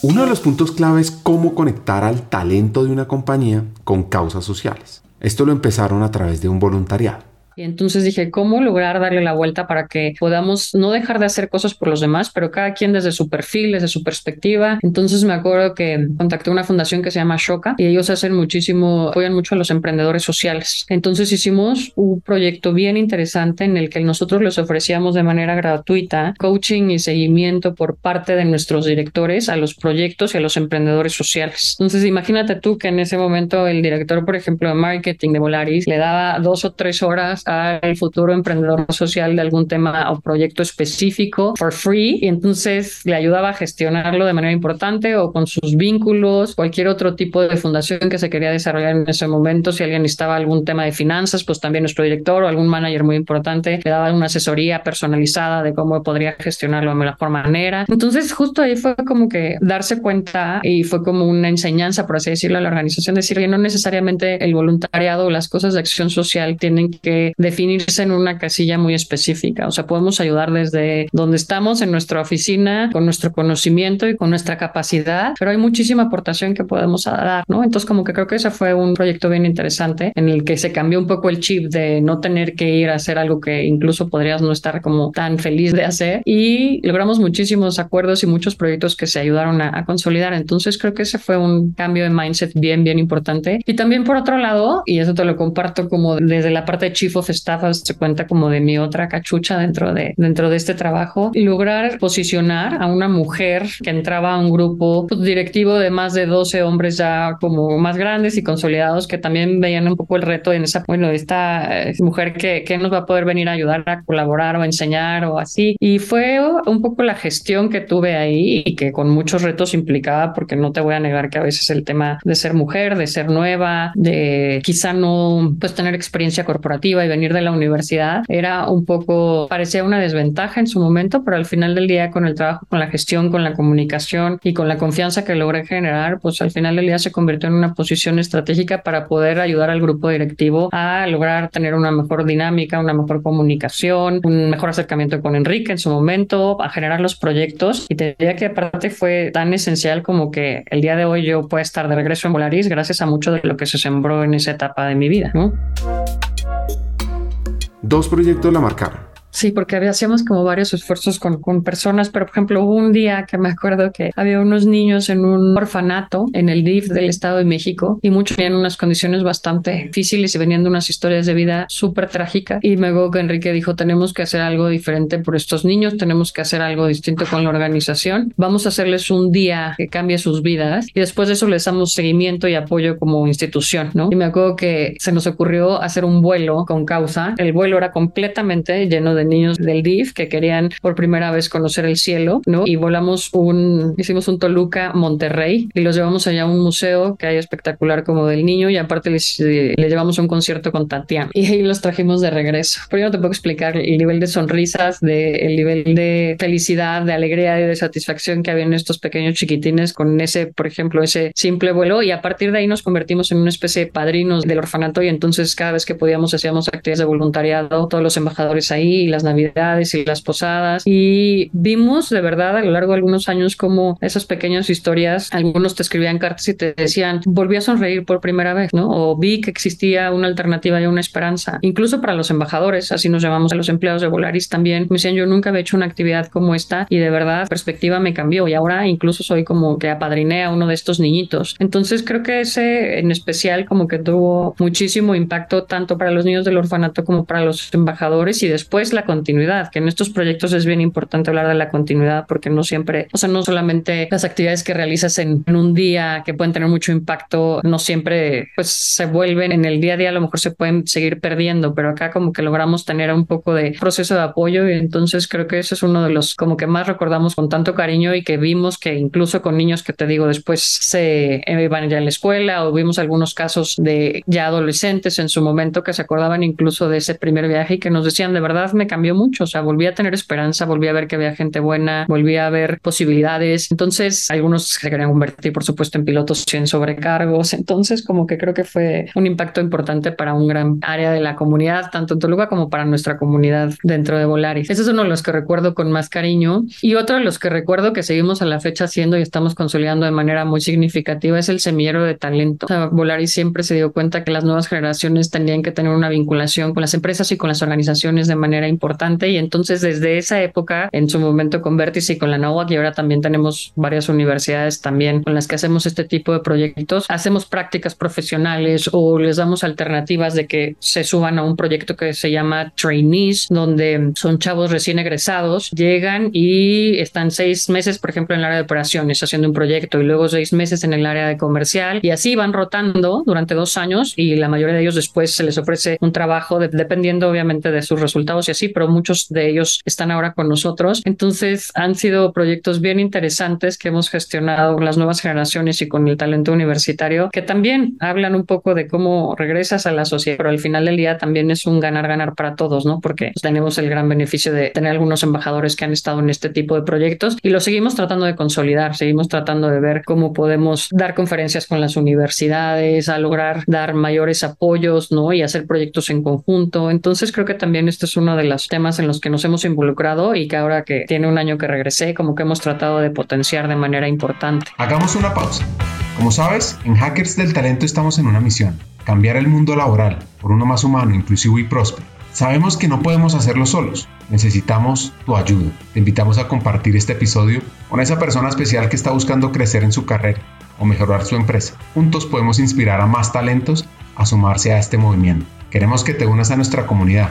Uno de los puntos clave es cómo conectar al talento de una compañía con causas sociales. Esto lo empezaron a través de un voluntariado. Y entonces dije, ¿cómo lograr darle la vuelta para que podamos no dejar de hacer cosas por los demás, pero cada quien desde su perfil, desde su perspectiva? Entonces me acuerdo que contacté una fundación que se llama Shoka y ellos hacen muchísimo, apoyan mucho a los emprendedores sociales. Entonces hicimos un proyecto bien interesante en el que nosotros les ofrecíamos de manera gratuita coaching y seguimiento por parte de nuestros directores a los proyectos y a los emprendedores sociales. Entonces imagínate tú que en ese momento el director, por ejemplo, de marketing de Volaris le daba dos o tres horas al futuro emprendedor social de algún tema o proyecto específico for free y entonces le ayudaba a gestionarlo de manera importante o con sus vínculos, cualquier otro tipo de fundación que se quería desarrollar en ese momento. Si alguien necesitaba algún tema de finanzas, pues también nuestro director o algún manager muy importante le daba una asesoría personalizada de cómo podría gestionarlo de mejor manera. Entonces justo ahí fue como que darse cuenta y fue como una enseñanza, por así decirlo, a la organización, decir que no necesariamente el voluntariado o las cosas de acción social tienen que definirse en una casilla muy específica. O sea, podemos ayudar desde donde estamos, en nuestra oficina, con nuestro conocimiento y con nuestra capacidad, pero hay muchísima aportación que podemos dar, ¿no? Entonces, como que creo que ese fue un proyecto bien interesante en el que se cambió un poco el chip de no tener que ir a hacer algo que incluso podrías no estar como tan feliz de hacer y logramos muchísimos acuerdos y muchos proyectos que se ayudaron a, a consolidar. Entonces, creo que ese fue un cambio de mindset bien, bien importante. Y también por otro lado, y eso te lo comparto como desde la parte de Chief of estafa se cuenta como de mi otra cachucha dentro de, dentro de este trabajo lograr posicionar a una mujer que entraba a un grupo directivo de más de 12 hombres ya como más grandes y consolidados que también veían un poco el reto en esa, bueno, esta eh, mujer que, que nos va a poder venir a ayudar a colaborar o enseñar o así. Y fue un poco la gestión que tuve ahí y que con muchos retos implicaba, porque no te voy a negar que a veces el tema de ser mujer, de ser nueva, de quizá no pues tener experiencia corporativa venir de la universidad era un poco, parecía una desventaja en su momento, pero al final del día con el trabajo, con la gestión, con la comunicación y con la confianza que logré generar, pues al final del día se convirtió en una posición estratégica para poder ayudar al grupo directivo a lograr tener una mejor dinámica, una mejor comunicación, un mejor acercamiento con Enrique en su momento, a generar los proyectos. Y te diría que aparte fue tan esencial como que el día de hoy yo pueda estar de regreso en Volaris gracias a mucho de lo que se sembró en esa etapa de mi vida. Dos proyectos la marcaron. Sí, porque hacíamos como varios esfuerzos con, con, personas, pero por ejemplo hubo un día que me acuerdo que había unos niños en un orfanato en el DIF del Estado de México y muchos tenían unas condiciones bastante difíciles y venían de unas historias de vida súper trágicas y me acuerdo que Enrique dijo tenemos que hacer algo diferente por estos niños, tenemos que hacer algo distinto con la organización, vamos a hacerles un día que cambie sus vidas y después de eso les damos seguimiento y apoyo como institución, ¿no? Y me acuerdo que se nos ocurrió hacer un vuelo con causa, el vuelo era completamente lleno de niños del DIF que querían por primera vez conocer el cielo, ¿no? Y volamos un, hicimos un Toluca Monterrey y los llevamos allá a un museo que hay espectacular como del niño y aparte les, eh, le llevamos un concierto con Tatiana y ahí los trajimos de regreso. Pero yo no te puedo explicar el nivel de sonrisas, de, el nivel de felicidad, de alegría y de satisfacción que había en estos pequeños chiquitines con ese, por ejemplo, ese simple vuelo y a partir de ahí nos convertimos en una especie de padrinos del orfanato y entonces cada vez que podíamos hacíamos actividades de voluntariado, todos los embajadores ahí las navidades y las posadas y vimos de verdad a lo largo de algunos años como esas pequeñas historias, algunos te escribían cartas y te decían, volví a sonreír por primera vez, ¿no? O vi que existía una alternativa y una esperanza, incluso para los embajadores, así nos llamamos a los empleados de Volaris también, me decían, yo nunca había hecho una actividad como esta y de verdad perspectiva me cambió y ahora incluso soy como que apadriné a uno de estos niñitos. Entonces creo que ese en especial como que tuvo muchísimo impacto tanto para los niños del orfanato como para los embajadores y después la continuidad, que en estos proyectos es bien importante hablar de la continuidad porque no siempre, o sea, no solamente las actividades que realizas en, un día que pueden tener mucho impacto, no siempre pues se vuelven en el día a día, a lo mejor se pueden seguir perdiendo, pero acá como que logramos tener un poco de proceso de apoyo y entonces creo que ese es uno de los como que más recordamos con tanto cariño y que vimos que incluso con niños que te digo después se iban ya en la escuela o vimos algunos casos de ya adolescentes en su momento que se acordaban incluso de ese primer viaje y que nos decían de verdad me cambió mucho, o sea, volví a tener esperanza, volví a ver que había gente buena, volví a ver posibilidades. Entonces, algunos se querían convertir, por supuesto, en pilotos sin sobrecargos. Entonces, como que creo que fue un impacto importante para un gran área de la comunidad, tanto en Toluca como para nuestra comunidad dentro de Volaris. Ese es uno de los que recuerdo con más cariño. Y otro de los que recuerdo que seguimos a la fecha haciendo y estamos consolidando de manera muy significativa es el semillero de talento. O sea, Volaris siempre se dio cuenta que las nuevas generaciones tendrían que tener una vinculación con las empresas y con las organizaciones de manera importante. Y entonces, desde esa época, en su momento con Vértice y con la NOAC, y ahora también tenemos varias universidades también con las que hacemos este tipo de proyectos, hacemos prácticas profesionales o les damos alternativas de que se suban a un proyecto que se llama Trainees, donde son chavos recién egresados, llegan y están seis meses, por ejemplo, en el área de operaciones haciendo un proyecto y luego seis meses en el área de comercial y así van rotando durante dos años y la mayoría de ellos después se les ofrece un trabajo dependiendo obviamente de sus resultados y así, pero muchos de ellos están ahora con nosotros. Entonces han sido proyectos bien interesantes que hemos gestionado con las nuevas generaciones y con el talento universitario que también hablan un poco de cómo regresas a la sociedad, pero al final del día también es un ganar-ganar para todos, ¿no? Porque tenemos el gran beneficio de tener algunos embajadores que han estado en este tipo de proyectos y lo seguimos tratando de consolidar, seguimos tratando de ver cómo podemos dar conferencias con las universidades, a lograr dar mayores apoyos, ¿no? Y hacer proyectos en conjunto. Entonces creo que también este es uno de los temas en los que nos hemos involucrado y que ahora que tiene un año que regresé, como que hemos tratado de potenciar de manera importante. Hagamos una pausa. Como sabes, en Hackers del Talento estamos en una misión, cambiar el mundo laboral por uno más humano, inclusivo y próspero. Sabemos que no podemos hacerlo solos, necesitamos tu ayuda. Te invitamos a compartir este episodio con esa persona especial que está buscando crecer en su carrera o mejorar su empresa. Juntos podemos inspirar a más talentos a sumarse a este movimiento. Queremos que te unas a nuestra comunidad,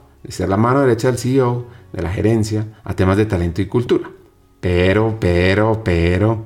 de ser la mano derecha del CEO, de la gerencia, a temas de talento y cultura. Pero, pero, pero,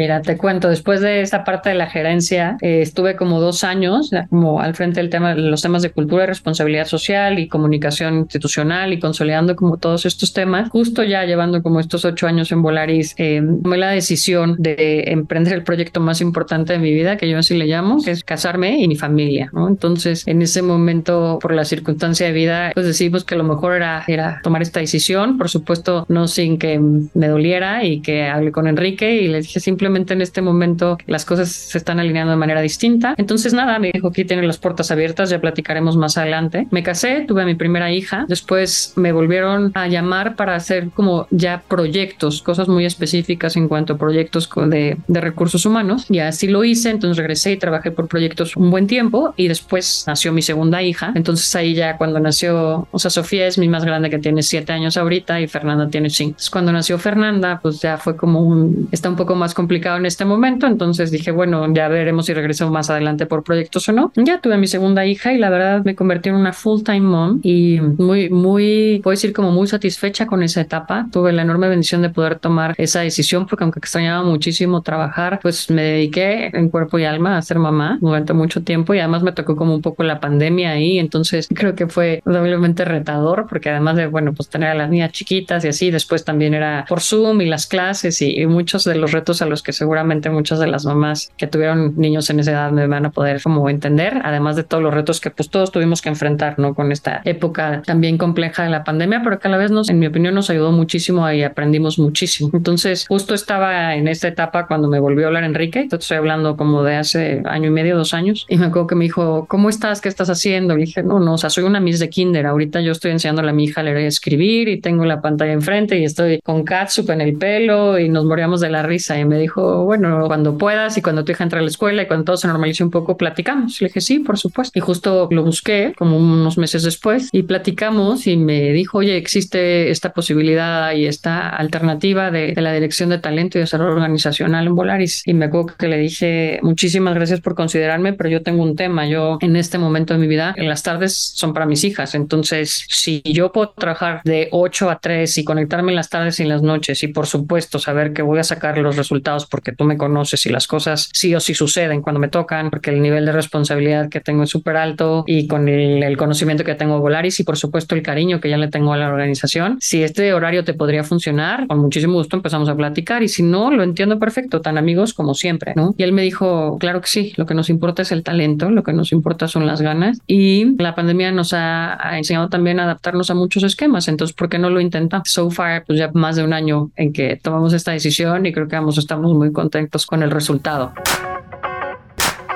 Mira, te cuento, después de esta parte de la gerencia, eh, estuve como dos años como al frente del tema, los temas de cultura y responsabilidad social y comunicación institucional y consolidando como todos estos temas. Justo ya llevando como estos ocho años en Volaris, eh, tomé la decisión de emprender el proyecto más importante de mi vida, que yo así le llamo, que es casarme y mi familia, ¿no? Entonces, en ese momento, por la circunstancia de vida, pues decidimos que lo mejor era, era tomar esta decisión, por supuesto, no sin que me doliera y que hablé con Enrique y le dije simplemente en este momento las cosas se están alineando de manera distinta. Entonces nada, me dijo aquí tiene las puertas abiertas, ya platicaremos más adelante. Me casé, tuve a mi primera hija, después me volvieron a llamar para hacer como ya proyectos, cosas muy específicas en cuanto a proyectos de, de recursos humanos y así lo hice, entonces regresé y trabajé por proyectos un buen tiempo y después nació mi segunda hija, entonces ahí ya cuando nació, o sea, Sofía es mi más grande que tiene siete años ahorita y Fernanda tiene cinco. Entonces, cuando nació Fernanda, pues ya fue como un, está un poco más complicado complicado en este momento, entonces dije, bueno, ya veremos si regreso más adelante por proyectos o no. Ya tuve mi segunda hija y la verdad me convertí en una full-time mom y muy, muy, puedo decir como muy satisfecha con esa etapa. Tuve la enorme bendición de poder tomar esa decisión porque aunque extrañaba muchísimo trabajar, pues me dediqué en cuerpo y alma a ser mamá durante mucho tiempo y además me tocó como un poco la pandemia ahí, entonces creo que fue doblemente retador porque además de, bueno, pues tener a las niñas chiquitas y así, después también era por Zoom y las clases y, y muchos de los retos a los que seguramente muchas de las mamás que tuvieron niños en esa edad me van a poder como entender, además de todos los retos que pues todos tuvimos que enfrentar, ¿no? Con esta época también compleja de la pandemia, pero que a la vez nos, en mi opinión, nos ayudó muchísimo y aprendimos muchísimo. Entonces, justo estaba en esta etapa cuando me volvió a hablar Enrique, estoy hablando como de hace año y medio, dos años, y me acuerdo que me dijo, ¿cómo estás? ¿Qué estás haciendo? Le dije, no, no, o sea, soy una Miss de Kinder, ahorita yo estoy enseñándole a mi hija a leer y escribir y tengo la pantalla enfrente y estoy con catsup en el pelo y nos moríamos de la risa y me dijo, bueno, cuando puedas y cuando tu hija entre a la escuela y cuando todo se normalice un poco, platicamos. Le dije, sí, por supuesto. Y justo lo busqué como unos meses después y platicamos y me dijo, oye, existe esta posibilidad y esta alternativa de, de la dirección de talento y desarrollo organizacional en Volaris. Y me acuerdo que le dije, muchísimas gracias por considerarme, pero yo tengo un tema. Yo en este momento de mi vida, en las tardes son para mis hijas. Entonces, si yo puedo trabajar de 8 a 3 y conectarme en las tardes y en las noches y por supuesto saber que voy a sacar los resultados porque tú me conoces y las cosas sí o sí suceden cuando me tocan, porque el nivel de responsabilidad que tengo es súper alto y con el, el, conocimiento que tengo de Volaris y por supuesto el cariño que ya le tengo a la organización. Si este horario te podría funcionar, con muchísimo gusto empezamos a platicar y si no, lo entiendo perfecto, tan amigos como siempre, ¿no? Y él me dijo, claro que sí, lo que nos importa es el talento, lo que nos importa son las ganas y la pandemia nos ha, ha enseñado también a adaptarnos a muchos esquemas, entonces, ¿por qué no lo intenta? So far, pues ya más de un año en que tomamos esta decisión y creo que ambos estamos muy contentos con el resultado.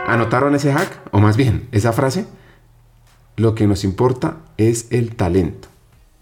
¿Anotaron ese hack? O más bien, esa frase. Lo que nos importa es el talento.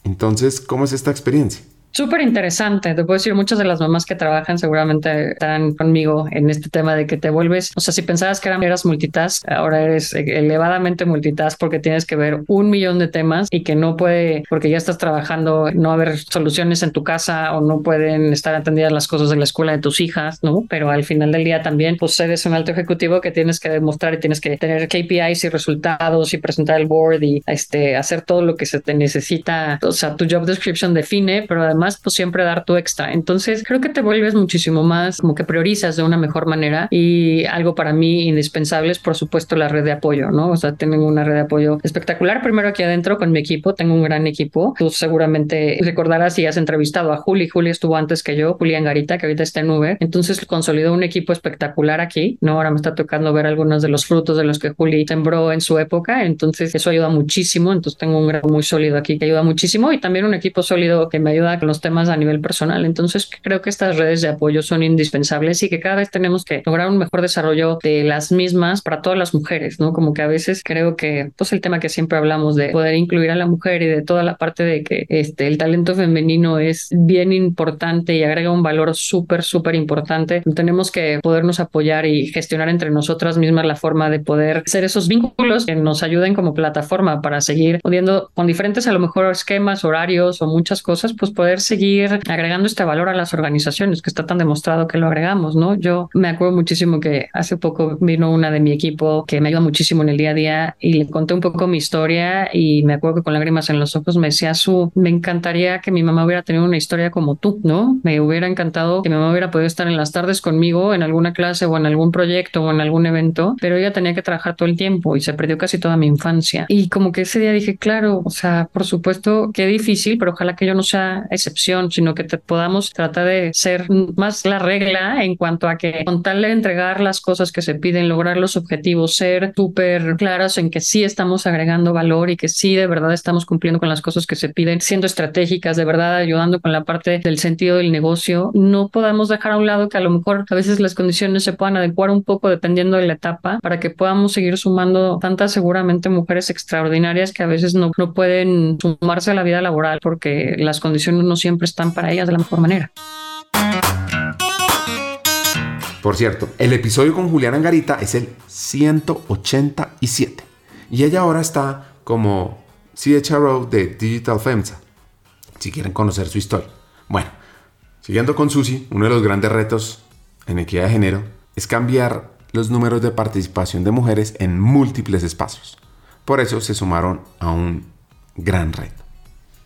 Entonces, ¿cómo es esta experiencia? Súper interesante. Te puedo decir, muchas de las mamás que trabajan seguramente estarán conmigo en este tema de que te vuelves, o sea, si pensabas que eras multitask, ahora eres elevadamente multitask porque tienes que ver un millón de temas y que no puede, porque ya estás trabajando, no haber soluciones en tu casa o no pueden estar atendidas las cosas de la escuela de tus hijas, ¿no? Pero al final del día también, pues eres un alto ejecutivo que tienes que demostrar y tienes que tener KPIs y resultados y presentar el board y este, hacer todo lo que se te necesita. O sea, tu job description define, pero además pues siempre dar tu extra. Entonces creo que te vuelves muchísimo más como que priorizas de una mejor manera y algo para mí indispensable es por supuesto la red de apoyo, ¿no? O sea, tengo una red de apoyo espectacular. Primero aquí adentro con mi equipo, tengo un gran equipo. Tú seguramente recordarás si has entrevistado a Juli. Juli estuvo antes que yo, Julián Garita, que ahorita está en Uber. Entonces consolidó un equipo espectacular aquí, ¿no? Ahora me está tocando ver algunos de los frutos de los que Juli sembró en su época. Entonces eso ayuda muchísimo. Entonces tengo un gran muy sólido aquí que ayuda muchísimo y también un equipo sólido que me ayuda con los temas a nivel personal. Entonces creo que estas redes de apoyo son indispensables y que cada vez tenemos que lograr un mejor desarrollo de las mismas para todas las mujeres, ¿no? Como que a veces creo que pues el tema que siempre hablamos de poder incluir a la mujer y de toda la parte de que este el talento femenino es bien importante y agrega un valor súper súper importante. Tenemos que podernos apoyar y gestionar entre nosotras mismas la forma de poder hacer esos vínculos que nos ayuden como plataforma para seguir pudiendo con diferentes a lo mejor esquemas, horarios o muchas cosas, pues poder seguir agregando este valor a las organizaciones, que está tan demostrado que lo agregamos, ¿no? Yo me acuerdo muchísimo que hace poco vino una de mi equipo que me ayuda muchísimo en el día a día y le conté un poco mi historia y me acuerdo que con lágrimas en los ojos me decía, su, me encantaría que mi mamá hubiera tenido una historia como tú, ¿no? Me hubiera encantado que mi mamá hubiera podido estar en las tardes conmigo en alguna clase o en algún proyecto o en algún evento, pero ella tenía que trabajar todo el tiempo y se perdió casi toda mi infancia. Y como que ese día dije, claro, o sea, por supuesto, qué difícil, pero ojalá que yo no sea excepción, sino que te podamos tratar de ser más la regla en cuanto a que con tal de entregar las cosas que se piden, lograr los objetivos, ser súper claros en que sí estamos agregando valor y que sí de verdad estamos cumpliendo con las cosas que se piden, siendo estratégicas, de verdad ayudando con la parte del sentido del negocio, no podamos dejar a un lado que a lo mejor a veces las condiciones se puedan adecuar un poco dependiendo de la etapa para que podamos seguir sumando tantas seguramente mujeres extraordinarias que a veces no, no pueden sumarse a la vida laboral porque las condiciones no siempre están para ellas de la mejor manera. Por cierto, el episodio con Juliana Angarita es el 187 y ella ahora está como CHRO de Digital FEMSA, si quieren conocer su historia. Bueno, siguiendo con Susi, uno de los grandes retos en equidad de género es cambiar los números de participación de mujeres en múltiples espacios. Por eso se sumaron a un gran reto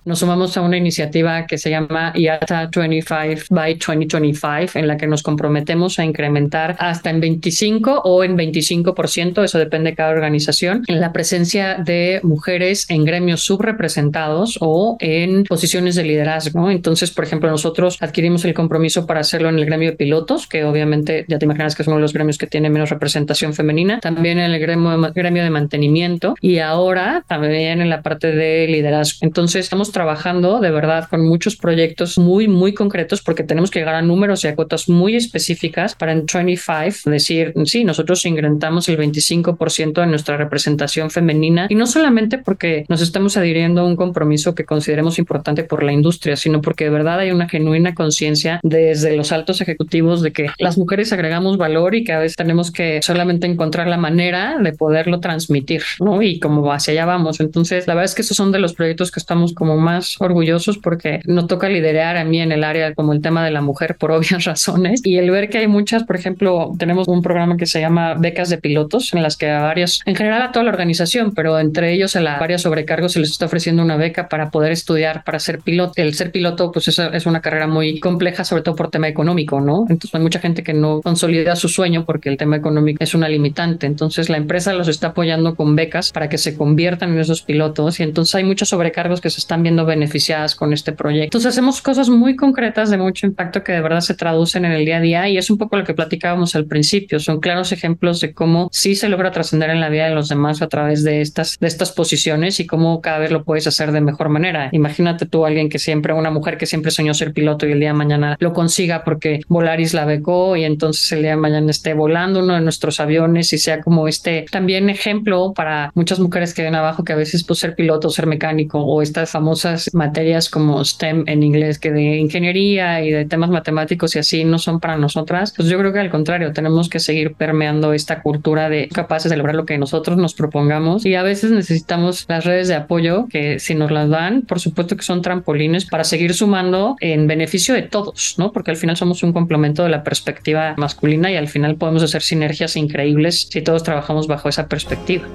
nos sumamos a una iniciativa que se llama IATA 25 by 2025, en la que nos comprometemos a incrementar hasta en 25 o en 25%, eso depende de cada organización, en la presencia de mujeres en gremios subrepresentados o en posiciones de liderazgo. Entonces, por ejemplo, nosotros adquirimos el compromiso para hacerlo en el gremio de pilotos, que obviamente ya te imaginas que es uno de los gremios que tiene menos representación femenina, también en el gremio, de mantenimiento y ahora también en la parte de liderazgo. Entonces, estamos trabajando de verdad con muchos proyectos muy, muy concretos porque tenemos que llegar a números y a cuotas muy específicas para en 25 decir, sí, nosotros incrementamos el 25% de nuestra representación femenina y no solamente porque nos estamos adhiriendo a un compromiso que consideremos importante por la industria, sino porque de verdad hay una genuina conciencia desde los altos ejecutivos de que las mujeres agregamos valor y que a veces tenemos que solamente encontrar la manera de poderlo transmitir, ¿no? Y como hacia allá vamos. Entonces, la verdad es que esos son de los proyectos que estamos como más orgullosos porque nos toca liderar a mí en el área como el tema de la mujer por [LAUGHS] obvias razones y el ver que hay muchas, por ejemplo, tenemos un programa que se llama becas de pilotos en las que a varios, en general a toda la organización, pero entre ellos a la varias sobrecargos se les está ofreciendo una beca para poder estudiar para ser piloto. El ser piloto pues es, es una carrera muy compleja, sobre todo por tema económico, ¿no? Entonces hay mucha gente que no consolida su sueño porque el tema económico es una limitante. Entonces la empresa los está apoyando con becas para que se conviertan en esos pilotos y entonces hay muchos sobrecargos que se están viendo beneficiadas con este proyecto. Entonces hacemos cosas muy concretas de mucho impacto que de verdad se traducen en el día a día y es un poco lo que platicábamos al principio. Son claros ejemplos de cómo sí se logra trascender en la vida de los demás a través de estas, de estas posiciones y cómo cada vez lo puedes hacer de mejor manera. Imagínate tú alguien que siempre, una mujer que siempre soñó ser piloto y el día de mañana lo consiga porque Volaris la becó y entonces el día de mañana esté volando uno de nuestros aviones y sea como este también ejemplo para muchas mujeres que ven abajo que a veces pues ser piloto, ser mecánico o estas famosas materias como STEM en inglés, que de ingeniería y de temas matemáticos y así no son para nosotras, pues yo creo que al contrario, tenemos que seguir permeando esta cultura de capaces de lograr lo que nosotros nos propongamos y a veces necesitamos las redes de apoyo que si nos las dan, por supuesto que son trampolines para seguir sumando en beneficio de todos, ¿no? Porque al final somos un complemento de la perspectiva masculina y al final podemos hacer sinergias increíbles si todos trabajamos bajo esa perspectiva.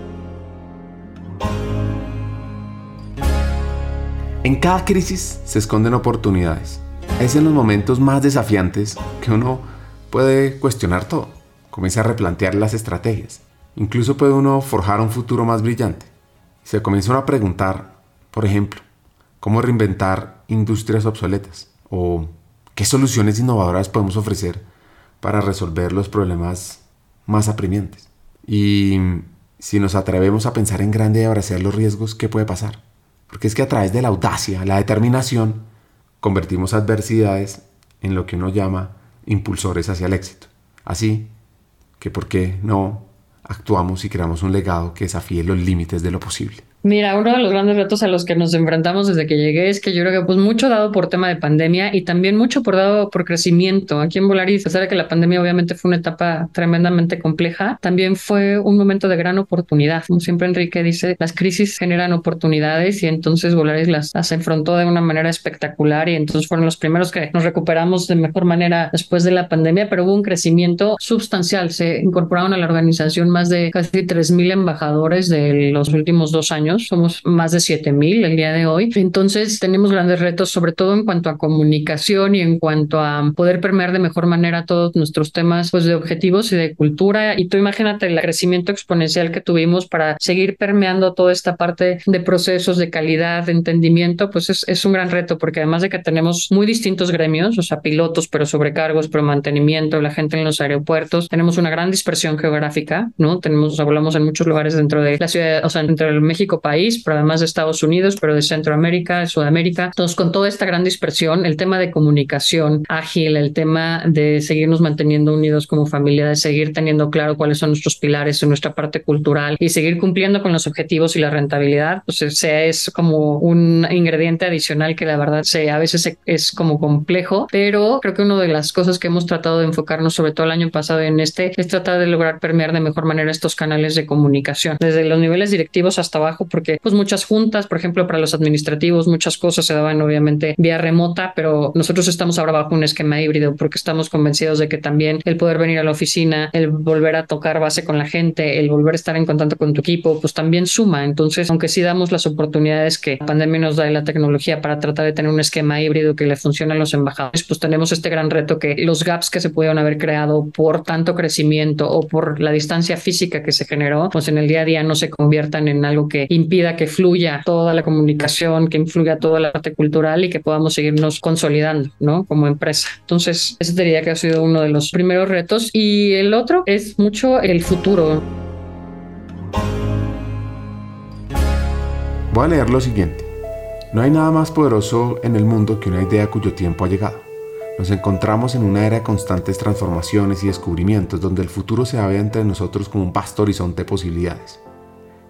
En cada crisis se esconden oportunidades. Es en los momentos más desafiantes que uno puede cuestionar todo, comienza a replantear las estrategias. Incluso puede uno forjar un futuro más brillante. Se comienza a preguntar, por ejemplo, cómo reinventar industrias obsoletas o qué soluciones innovadoras podemos ofrecer para resolver los problemas más apremiantes. Y si nos atrevemos a pensar en grande y abrazar los riesgos, ¿qué puede pasar? Porque es que a través de la audacia, la determinación, convertimos adversidades en lo que uno llama impulsores hacia el éxito. Así que, ¿por qué no actuamos y creamos un legado que desafíe los límites de lo posible? Mira, uno de los grandes retos a los que nos enfrentamos desde que llegué es que yo creo que pues mucho dado por tema de pandemia y también mucho por dado por crecimiento. Aquí en Volaris, a pesar que la pandemia obviamente fue una etapa tremendamente compleja, también fue un momento de gran oportunidad. Como siempre Enrique dice, las crisis generan oportunidades y entonces Volaris las, las enfrentó de una manera espectacular y entonces fueron los primeros que nos recuperamos de mejor manera después de la pandemia, pero hubo un crecimiento sustancial. Se incorporaron a la organización más de casi 3.000 embajadores de los últimos dos años somos más de 7000 el día de hoy. Entonces tenemos grandes retos, sobre todo en cuanto a comunicación y en cuanto a poder permear de mejor manera todos nuestros temas pues, de objetivos y de cultura. Y tú imagínate el crecimiento exponencial que tuvimos para seguir permeando toda esta parte de procesos de calidad, de entendimiento, pues es, un gran reto, porque además de que tenemos muy distintos gremios, o sea, pilotos, pero sobrecargos, pero mantenimiento, la gente en los aeropuertos, tenemos una gran dispersión geográfica, ¿no? Tenemos, hablamos en muchos lugares dentro de la ciudad, o sea, dentro del México país, pero además de Estados Unidos, pero de Centroamérica, de Sudamérica. Entonces, con toda esta gran dispersión, el tema de comunicación ágil, el tema de seguirnos manteniendo unidos como familia, de seguir teniendo claro cuáles son nuestros pilares en nuestra parte cultural y seguir cumpliendo con los objetivos y la rentabilidad, pues sea, es como un ingrediente adicional que la verdad se, a veces es como complejo, pero creo que una de las cosas que hemos tratado de enfocarnos, sobre todo el año pasado en este, es tratar de lograr permear de mejor manera estos canales de comunicación, desde los niveles directivos hasta abajo, porque pues muchas juntas, por ejemplo, para los administrativos, muchas cosas se daban obviamente vía remota, pero nosotros estamos ahora bajo un esquema híbrido porque estamos convencidos de que también el poder venir a la oficina, el volver a tocar base con la gente, el volver a estar en contacto con tu equipo, pues también suma. Entonces, aunque sí damos las oportunidades que la pandemia nos da y la tecnología para tratar de tener un esquema híbrido que le funcione a los embajadores, pues tenemos este gran reto que los gaps que se pudieron haber creado por tanto crecimiento o por la distancia física que se generó, pues en el día a día no se conviertan en algo que impida que fluya toda la comunicación, que influya toda la parte cultural y que podamos seguirnos consolidando, ¿no? Como empresa. Entonces, ese diría que ha sido uno de los primeros retos. Y el otro es mucho el futuro. Voy a leer lo siguiente. No hay nada más poderoso en el mundo que una idea cuyo tiempo ha llegado. Nos encontramos en una era de constantes transformaciones y descubrimientos donde el futuro se ve entre nosotros como un vasto horizonte de posibilidades.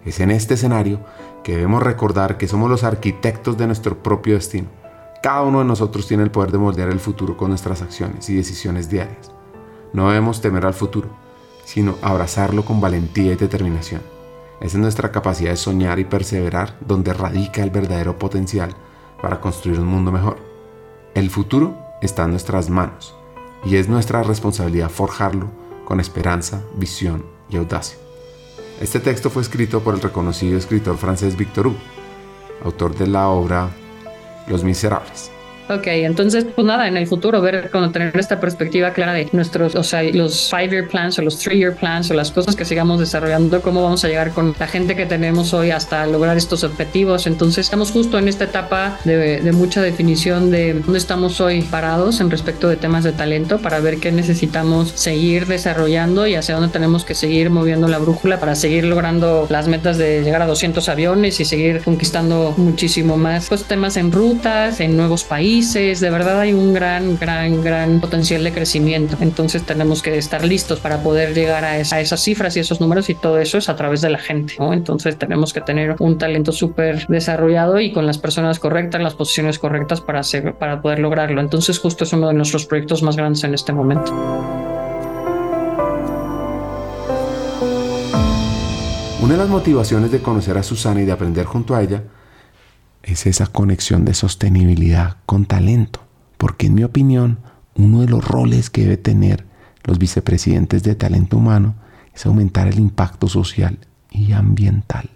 Es en este escenario que debemos recordar que somos los arquitectos de nuestro propio destino. Cada uno de nosotros tiene el poder de moldear el futuro con nuestras acciones y decisiones diarias. No debemos temer al futuro, sino abrazarlo con valentía y determinación. Esa es nuestra capacidad de soñar y perseverar donde radica el verdadero potencial para construir un mundo mejor. El futuro está en nuestras manos y es nuestra responsabilidad forjarlo con esperanza, visión y audacia. Este texto fue escrito por el reconocido escritor francés Victor Hugo, autor de la obra Los Miserables. Ok, entonces, pues nada, en el futuro ver, cuando tener esta perspectiva clara de nuestros, o sea, los five-year plans o los three-year plans o las cosas que sigamos desarrollando, cómo vamos a llegar con la gente que tenemos hoy hasta lograr estos objetivos. Entonces, estamos justo en esta etapa de, de mucha definición de dónde estamos hoy parados en respecto de temas de talento para ver qué necesitamos seguir desarrollando y hacia dónde tenemos que seguir moviendo la brújula para seguir logrando las metas de llegar a 200 aviones y seguir conquistando muchísimo más pues, temas en rutas, en nuevos países de verdad hay un gran, gran, gran potencial de crecimiento. Entonces tenemos que estar listos para poder llegar a, esas cifras y esos números y todo eso es a través de la gente. Entonces tenemos que tener un talento súper desarrollado y con las personas correctas, las posiciones correctas para, para poder lograrlo. Entonces justo es uno de nuestros proyectos más grandes en este momento. Una de las motivaciones de conocer a Susana y de aprender junto a ella es esa conexión de sostenibilidad con talento, porque en mi opinión uno de los roles que debe tener los vicepresidentes de talento humano es aumentar el impacto social y ambiental.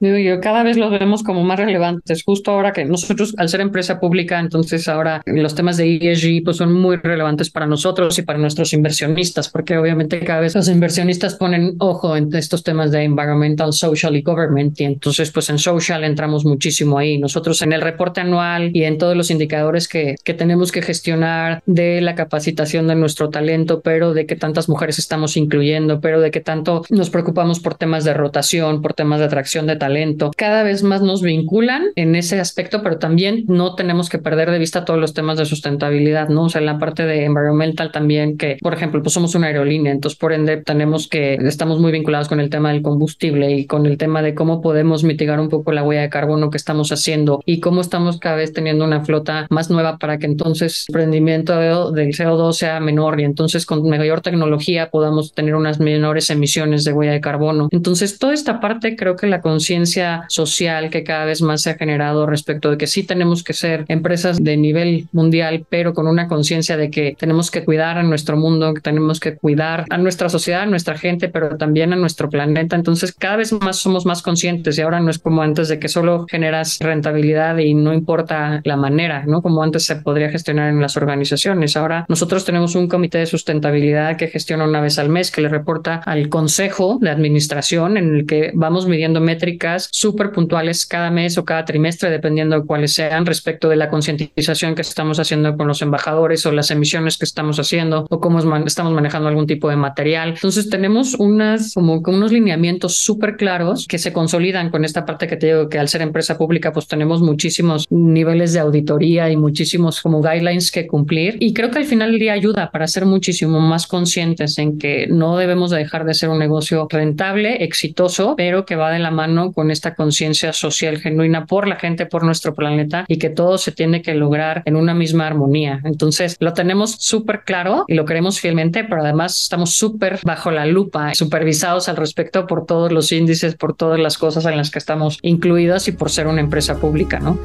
Yo, cada vez los vemos como más relevantes. Justo ahora que nosotros, al ser empresa pública, entonces ahora los temas de ESG pues son muy relevantes para nosotros y para nuestros inversionistas, porque obviamente cada vez los inversionistas ponen ojo en estos temas de environmental, social y government. Y entonces, pues en social entramos muchísimo ahí. Nosotros en el reporte anual y en todos los indicadores que, que tenemos que gestionar de la capacitación de nuestro talento, pero de que tantas mujeres estamos incluyendo, pero de que tanto nos preocupamos por temas de rotación, por temas de atracción de talento talento. Cada vez más nos vinculan en ese aspecto, pero también no tenemos que perder de vista todos los temas de sustentabilidad, ¿no? O sea, en la parte de environmental también, que por ejemplo, pues somos una aerolínea, entonces por ende tenemos que, estamos muy vinculados con el tema del combustible y con el tema de cómo podemos mitigar un poco la huella de carbono que estamos haciendo y cómo estamos cada vez teniendo una flota más nueva para que entonces el rendimiento del CO2 sea menor y entonces con mayor tecnología podamos tener unas menores emisiones de huella de carbono. Entonces, toda esta parte creo que la conciencia social que cada vez más se ha generado respecto de que sí tenemos que ser empresas de nivel mundial, pero con una conciencia de que tenemos que cuidar a nuestro mundo, que tenemos que cuidar a nuestra sociedad, a nuestra gente, pero también a nuestro planeta. Entonces, cada vez más somos más conscientes y ahora no es como antes de que solo generas rentabilidad y no importa la manera, ¿no? Como antes se podría gestionar en las organizaciones. Ahora nosotros tenemos un comité de sustentabilidad que gestiona una vez al mes, que le reporta al consejo de administración en el que vamos midiendo métricas súper puntuales cada mes o cada trimestre, dependiendo de cuáles sean, respecto de la concientización que estamos haciendo con los embajadores o las emisiones que estamos haciendo o cómo estamos manejando algún tipo de material. Entonces tenemos unas como unos lineamientos súper claros que se consolidan con esta parte que te digo que al ser empresa pública pues tenemos muchísimos niveles de auditoría y muchísimos como guidelines que cumplir y creo que al final día ayuda para ser muchísimo más conscientes en que no debemos dejar de ser un negocio rentable, exitoso, pero que va de la mano con esta conciencia social genuina por la gente, por nuestro planeta y que todo se tiene que lograr en una misma armonía. Entonces lo tenemos súper claro y lo queremos fielmente, pero además estamos súper bajo la lupa, supervisados al respecto por todos los índices, por todas las cosas en las que estamos incluidas y por ser una empresa pública, ¿no?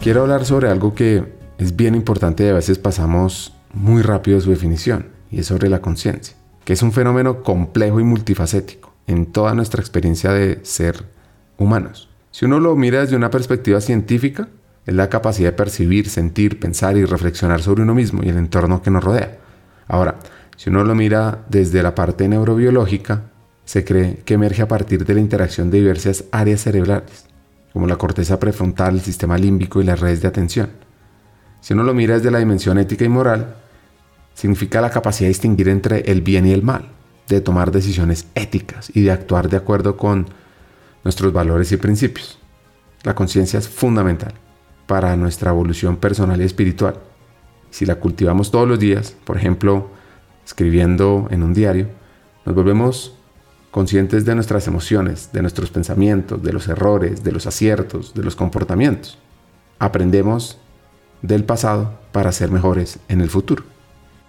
Quiero hablar sobre algo que es bien importante y a veces pasamos muy rápido su definición, y es sobre la conciencia, que es un fenómeno complejo y multifacético en toda nuestra experiencia de ser humanos. Si uno lo mira desde una perspectiva científica, es la capacidad de percibir, sentir, pensar y reflexionar sobre uno mismo y el entorno que nos rodea. Ahora, si uno lo mira desde la parte neurobiológica, se cree que emerge a partir de la interacción de diversas áreas cerebrales, como la corteza prefrontal, el sistema límbico y las redes de atención. Si uno lo mira desde la dimensión ética y moral, significa la capacidad de distinguir entre el bien y el mal, de tomar decisiones éticas y de actuar de acuerdo con nuestros valores y principios. La conciencia es fundamental para nuestra evolución personal y espiritual. Si la cultivamos todos los días, por ejemplo, escribiendo en un diario, nos volvemos conscientes de nuestras emociones, de nuestros pensamientos, de los errores, de los aciertos, de los comportamientos. Aprendemos del pasado para ser mejores en el futuro.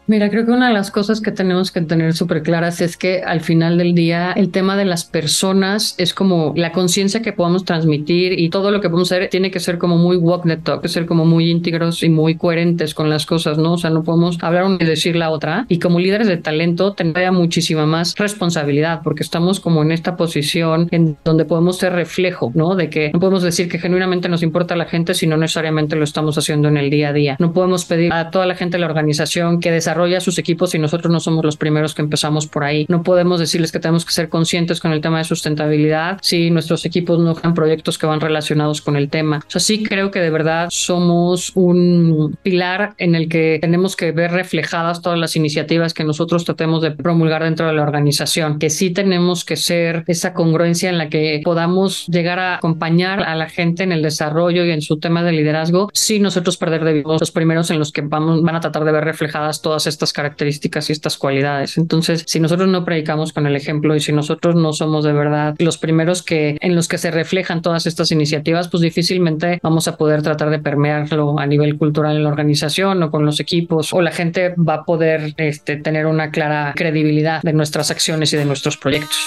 Mira, creo que una de las cosas que tenemos que tener súper claras es que al final del día el tema de las personas es como la conciencia que podamos transmitir y todo lo que podemos hacer tiene que ser como muy walk the talk, que ser como muy íntegros y muy coherentes con las cosas, ¿no? O sea, no podemos hablar una y decir la otra. Y como líderes de talento tendría muchísima más responsabilidad porque estamos como en esta posición en donde podemos ser reflejo, ¿no? De que no podemos decir que genuinamente nos importa la gente si no necesariamente lo estamos haciendo en el día a día. No podemos pedir a toda la gente de la organización que desarrolle desarrolla sus equipos y nosotros no somos los primeros que empezamos por ahí. No podemos decirles que tenemos que ser conscientes con el tema de sustentabilidad si nuestros equipos no han proyectos que van relacionados con el tema. O sea, sí creo que de verdad somos un pilar en el que tenemos que ver reflejadas todas las iniciativas que nosotros tratemos de promulgar dentro de la organización, que sí tenemos que ser esa congruencia en la que podamos llegar a acompañar a la gente en el desarrollo y en su tema de liderazgo sin nosotros perder de vista los primeros en los que vamos, van a tratar de ver reflejadas todas estas características y estas cualidades. Entonces, si nosotros no predicamos con el ejemplo y si nosotros no somos de verdad los primeros que en los que se reflejan todas estas iniciativas, pues difícilmente vamos a poder tratar de permearlo a nivel cultural en la organización o con los equipos o la gente va a poder este, tener una clara credibilidad de nuestras acciones y de nuestros proyectos.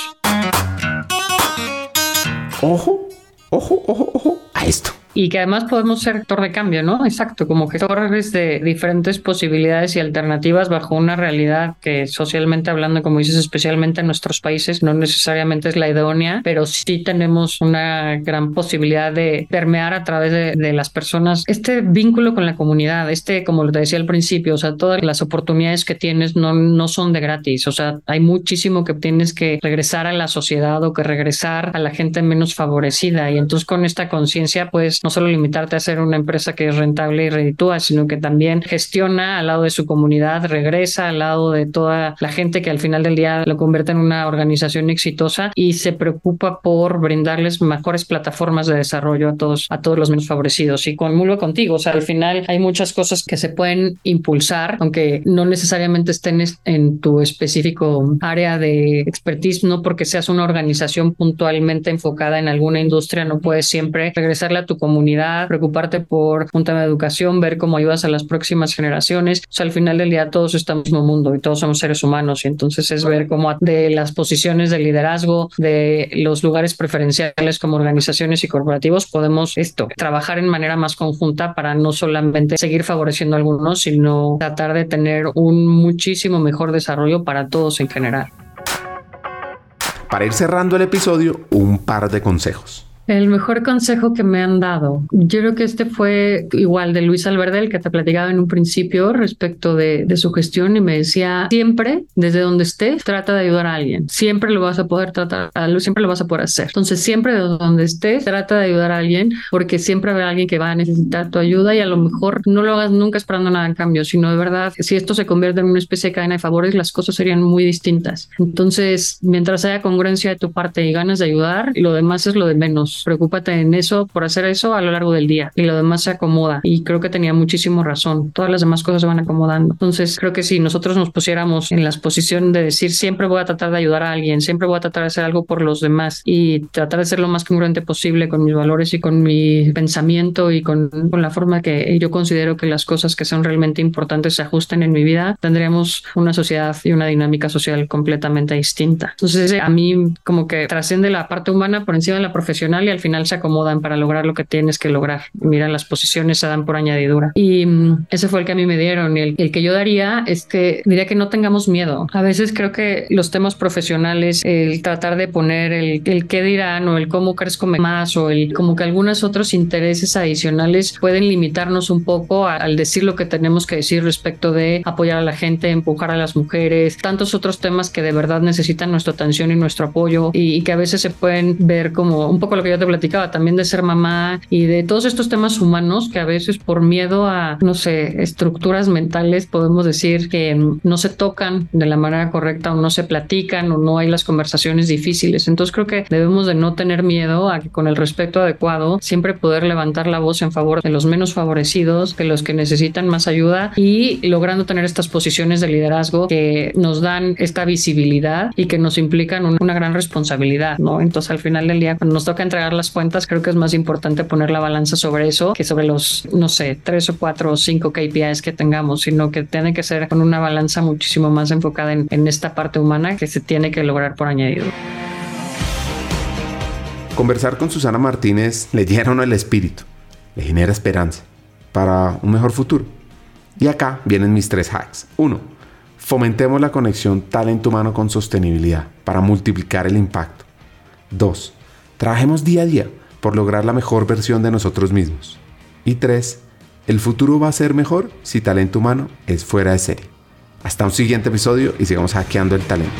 Ojo, ojo, ojo, ojo a esto y que además podemos ser actor de cambio, ¿no? Exacto, como gestores de diferentes posibilidades y alternativas bajo una realidad que socialmente hablando, como dices, especialmente en nuestros países, no necesariamente es la idónea, pero sí tenemos una gran posibilidad de permear a través de, de las personas este vínculo con la comunidad, este, como te decía al principio, o sea, todas las oportunidades que tienes no, no son de gratis, o sea, hay muchísimo que tienes que regresar a la sociedad o que regresar a la gente menos favorecida y entonces con esta conciencia pues no solo limitarte a ser una empresa que es rentable y reditúa, sino que también gestiona al lado de su comunidad, regresa al lado de toda la gente que al final del día lo convierte en una organización exitosa y se preocupa por brindarles mejores plataformas de desarrollo a todos, a todos los menos favorecidos. Y conmulo contigo, o sea, al final hay muchas cosas que se pueden impulsar, aunque no necesariamente estén en tu específico área de expertise, no porque seas una organización puntualmente enfocada en alguna industria, no puedes siempre regresarle a tu comunidad preocuparte por un tema de educación, ver cómo ayudas a las próximas generaciones. O sea, al final del día todos estamos en el mismo mundo y todos somos seres humanos y entonces es ver cómo de las posiciones de liderazgo, de los lugares preferenciales como organizaciones y corporativos podemos esto, trabajar en manera más conjunta para no solamente seguir favoreciendo a algunos, sino tratar de tener un muchísimo mejor desarrollo para todos en general. Para ir cerrando el episodio, un par de consejos. El mejor consejo que me han dado, yo creo que este fue igual de Luis Alberde, el que te platicaba en un principio respecto de, su gestión y me decía, siempre, desde donde estés, trata de ayudar a alguien. Siempre lo vas a poder tratar, siempre lo vas a poder hacer. Entonces, siempre desde donde estés, trata de ayudar a alguien porque siempre habrá alguien que va a necesitar tu ayuda y a lo mejor no lo hagas nunca esperando nada en cambio, sino de verdad, si esto se convierte en una especie de cadena de favores, las cosas serían muy distintas. Entonces, mientras haya congruencia de tu parte y ganas de ayudar, lo demás es lo de menos preocúpate en eso, por hacer eso a lo largo del día y lo demás se acomoda. Y creo que tenía muchísimo razón. Todas las demás cosas se van acomodando. Entonces, creo que si nosotros nos pusiéramos en la posición de decir siempre voy a tratar de ayudar a alguien, siempre voy a tratar de hacer algo por los demás y tratar de ser lo más congruente posible con mis valores y con mi pensamiento y con, con la forma que yo considero que las cosas que son realmente importantes se ajusten en mi vida, tendríamos una sociedad y una dinámica social completamente distinta. Entonces, a mí como que trasciende la parte humana por encima de la profesional y al final se acomodan para lograr lo que tienes que lograr. Mira, las posiciones se dan por añadidura. Y mm, ese fue el que a mí me dieron. Y el, el que yo daría es que diría que no tengamos miedo. A veces creo que los temas profesionales, el tratar de poner el, el qué dirán o el cómo crezco más o el como que algunos otros intereses adicionales pueden limitarnos un poco al decir lo que tenemos que decir respecto de apoyar a la gente, empujar a las mujeres, tantos otros temas que de verdad necesitan nuestra atención y nuestro apoyo y, y que a veces se pueden ver como un poco lo que yo te platicaba también de ser mamá y de todos estos temas humanos que a veces por miedo a, no sé, estructuras mentales podemos decir que no se tocan de la manera correcta o no se platican o no hay las conversaciones difíciles. Entonces creo que debemos de no tener miedo a que con el respeto adecuado siempre poder levantar la voz en favor de los menos favorecidos, de los que necesitan más ayuda y logrando tener estas posiciones de liderazgo que nos dan esta visibilidad y que nos implican una gran responsabilidad, ¿no? Entonces al final del día cuando nos toca entregar las cuentas creo que es más importante poner la balanza sobre eso que sobre los, no sé, tres o cuatro o cinco KPIs que tengamos, sino que tiene que ser con una balanza muchísimo más enfocada en, en esta parte humana que se tiene que lograr por añadido. Conversar con Susana Martínez le llena el espíritu, le genera esperanza para un mejor futuro. Y acá vienen mis tres hacks. Uno, fomentemos la conexión talento humano con sostenibilidad para multiplicar el impacto. Dos, trabajemos día a día por lograr la mejor versión de nosotros mismos. Y tres, el futuro va a ser mejor si talento humano es fuera de serie. Hasta un siguiente episodio y sigamos hackeando el talento.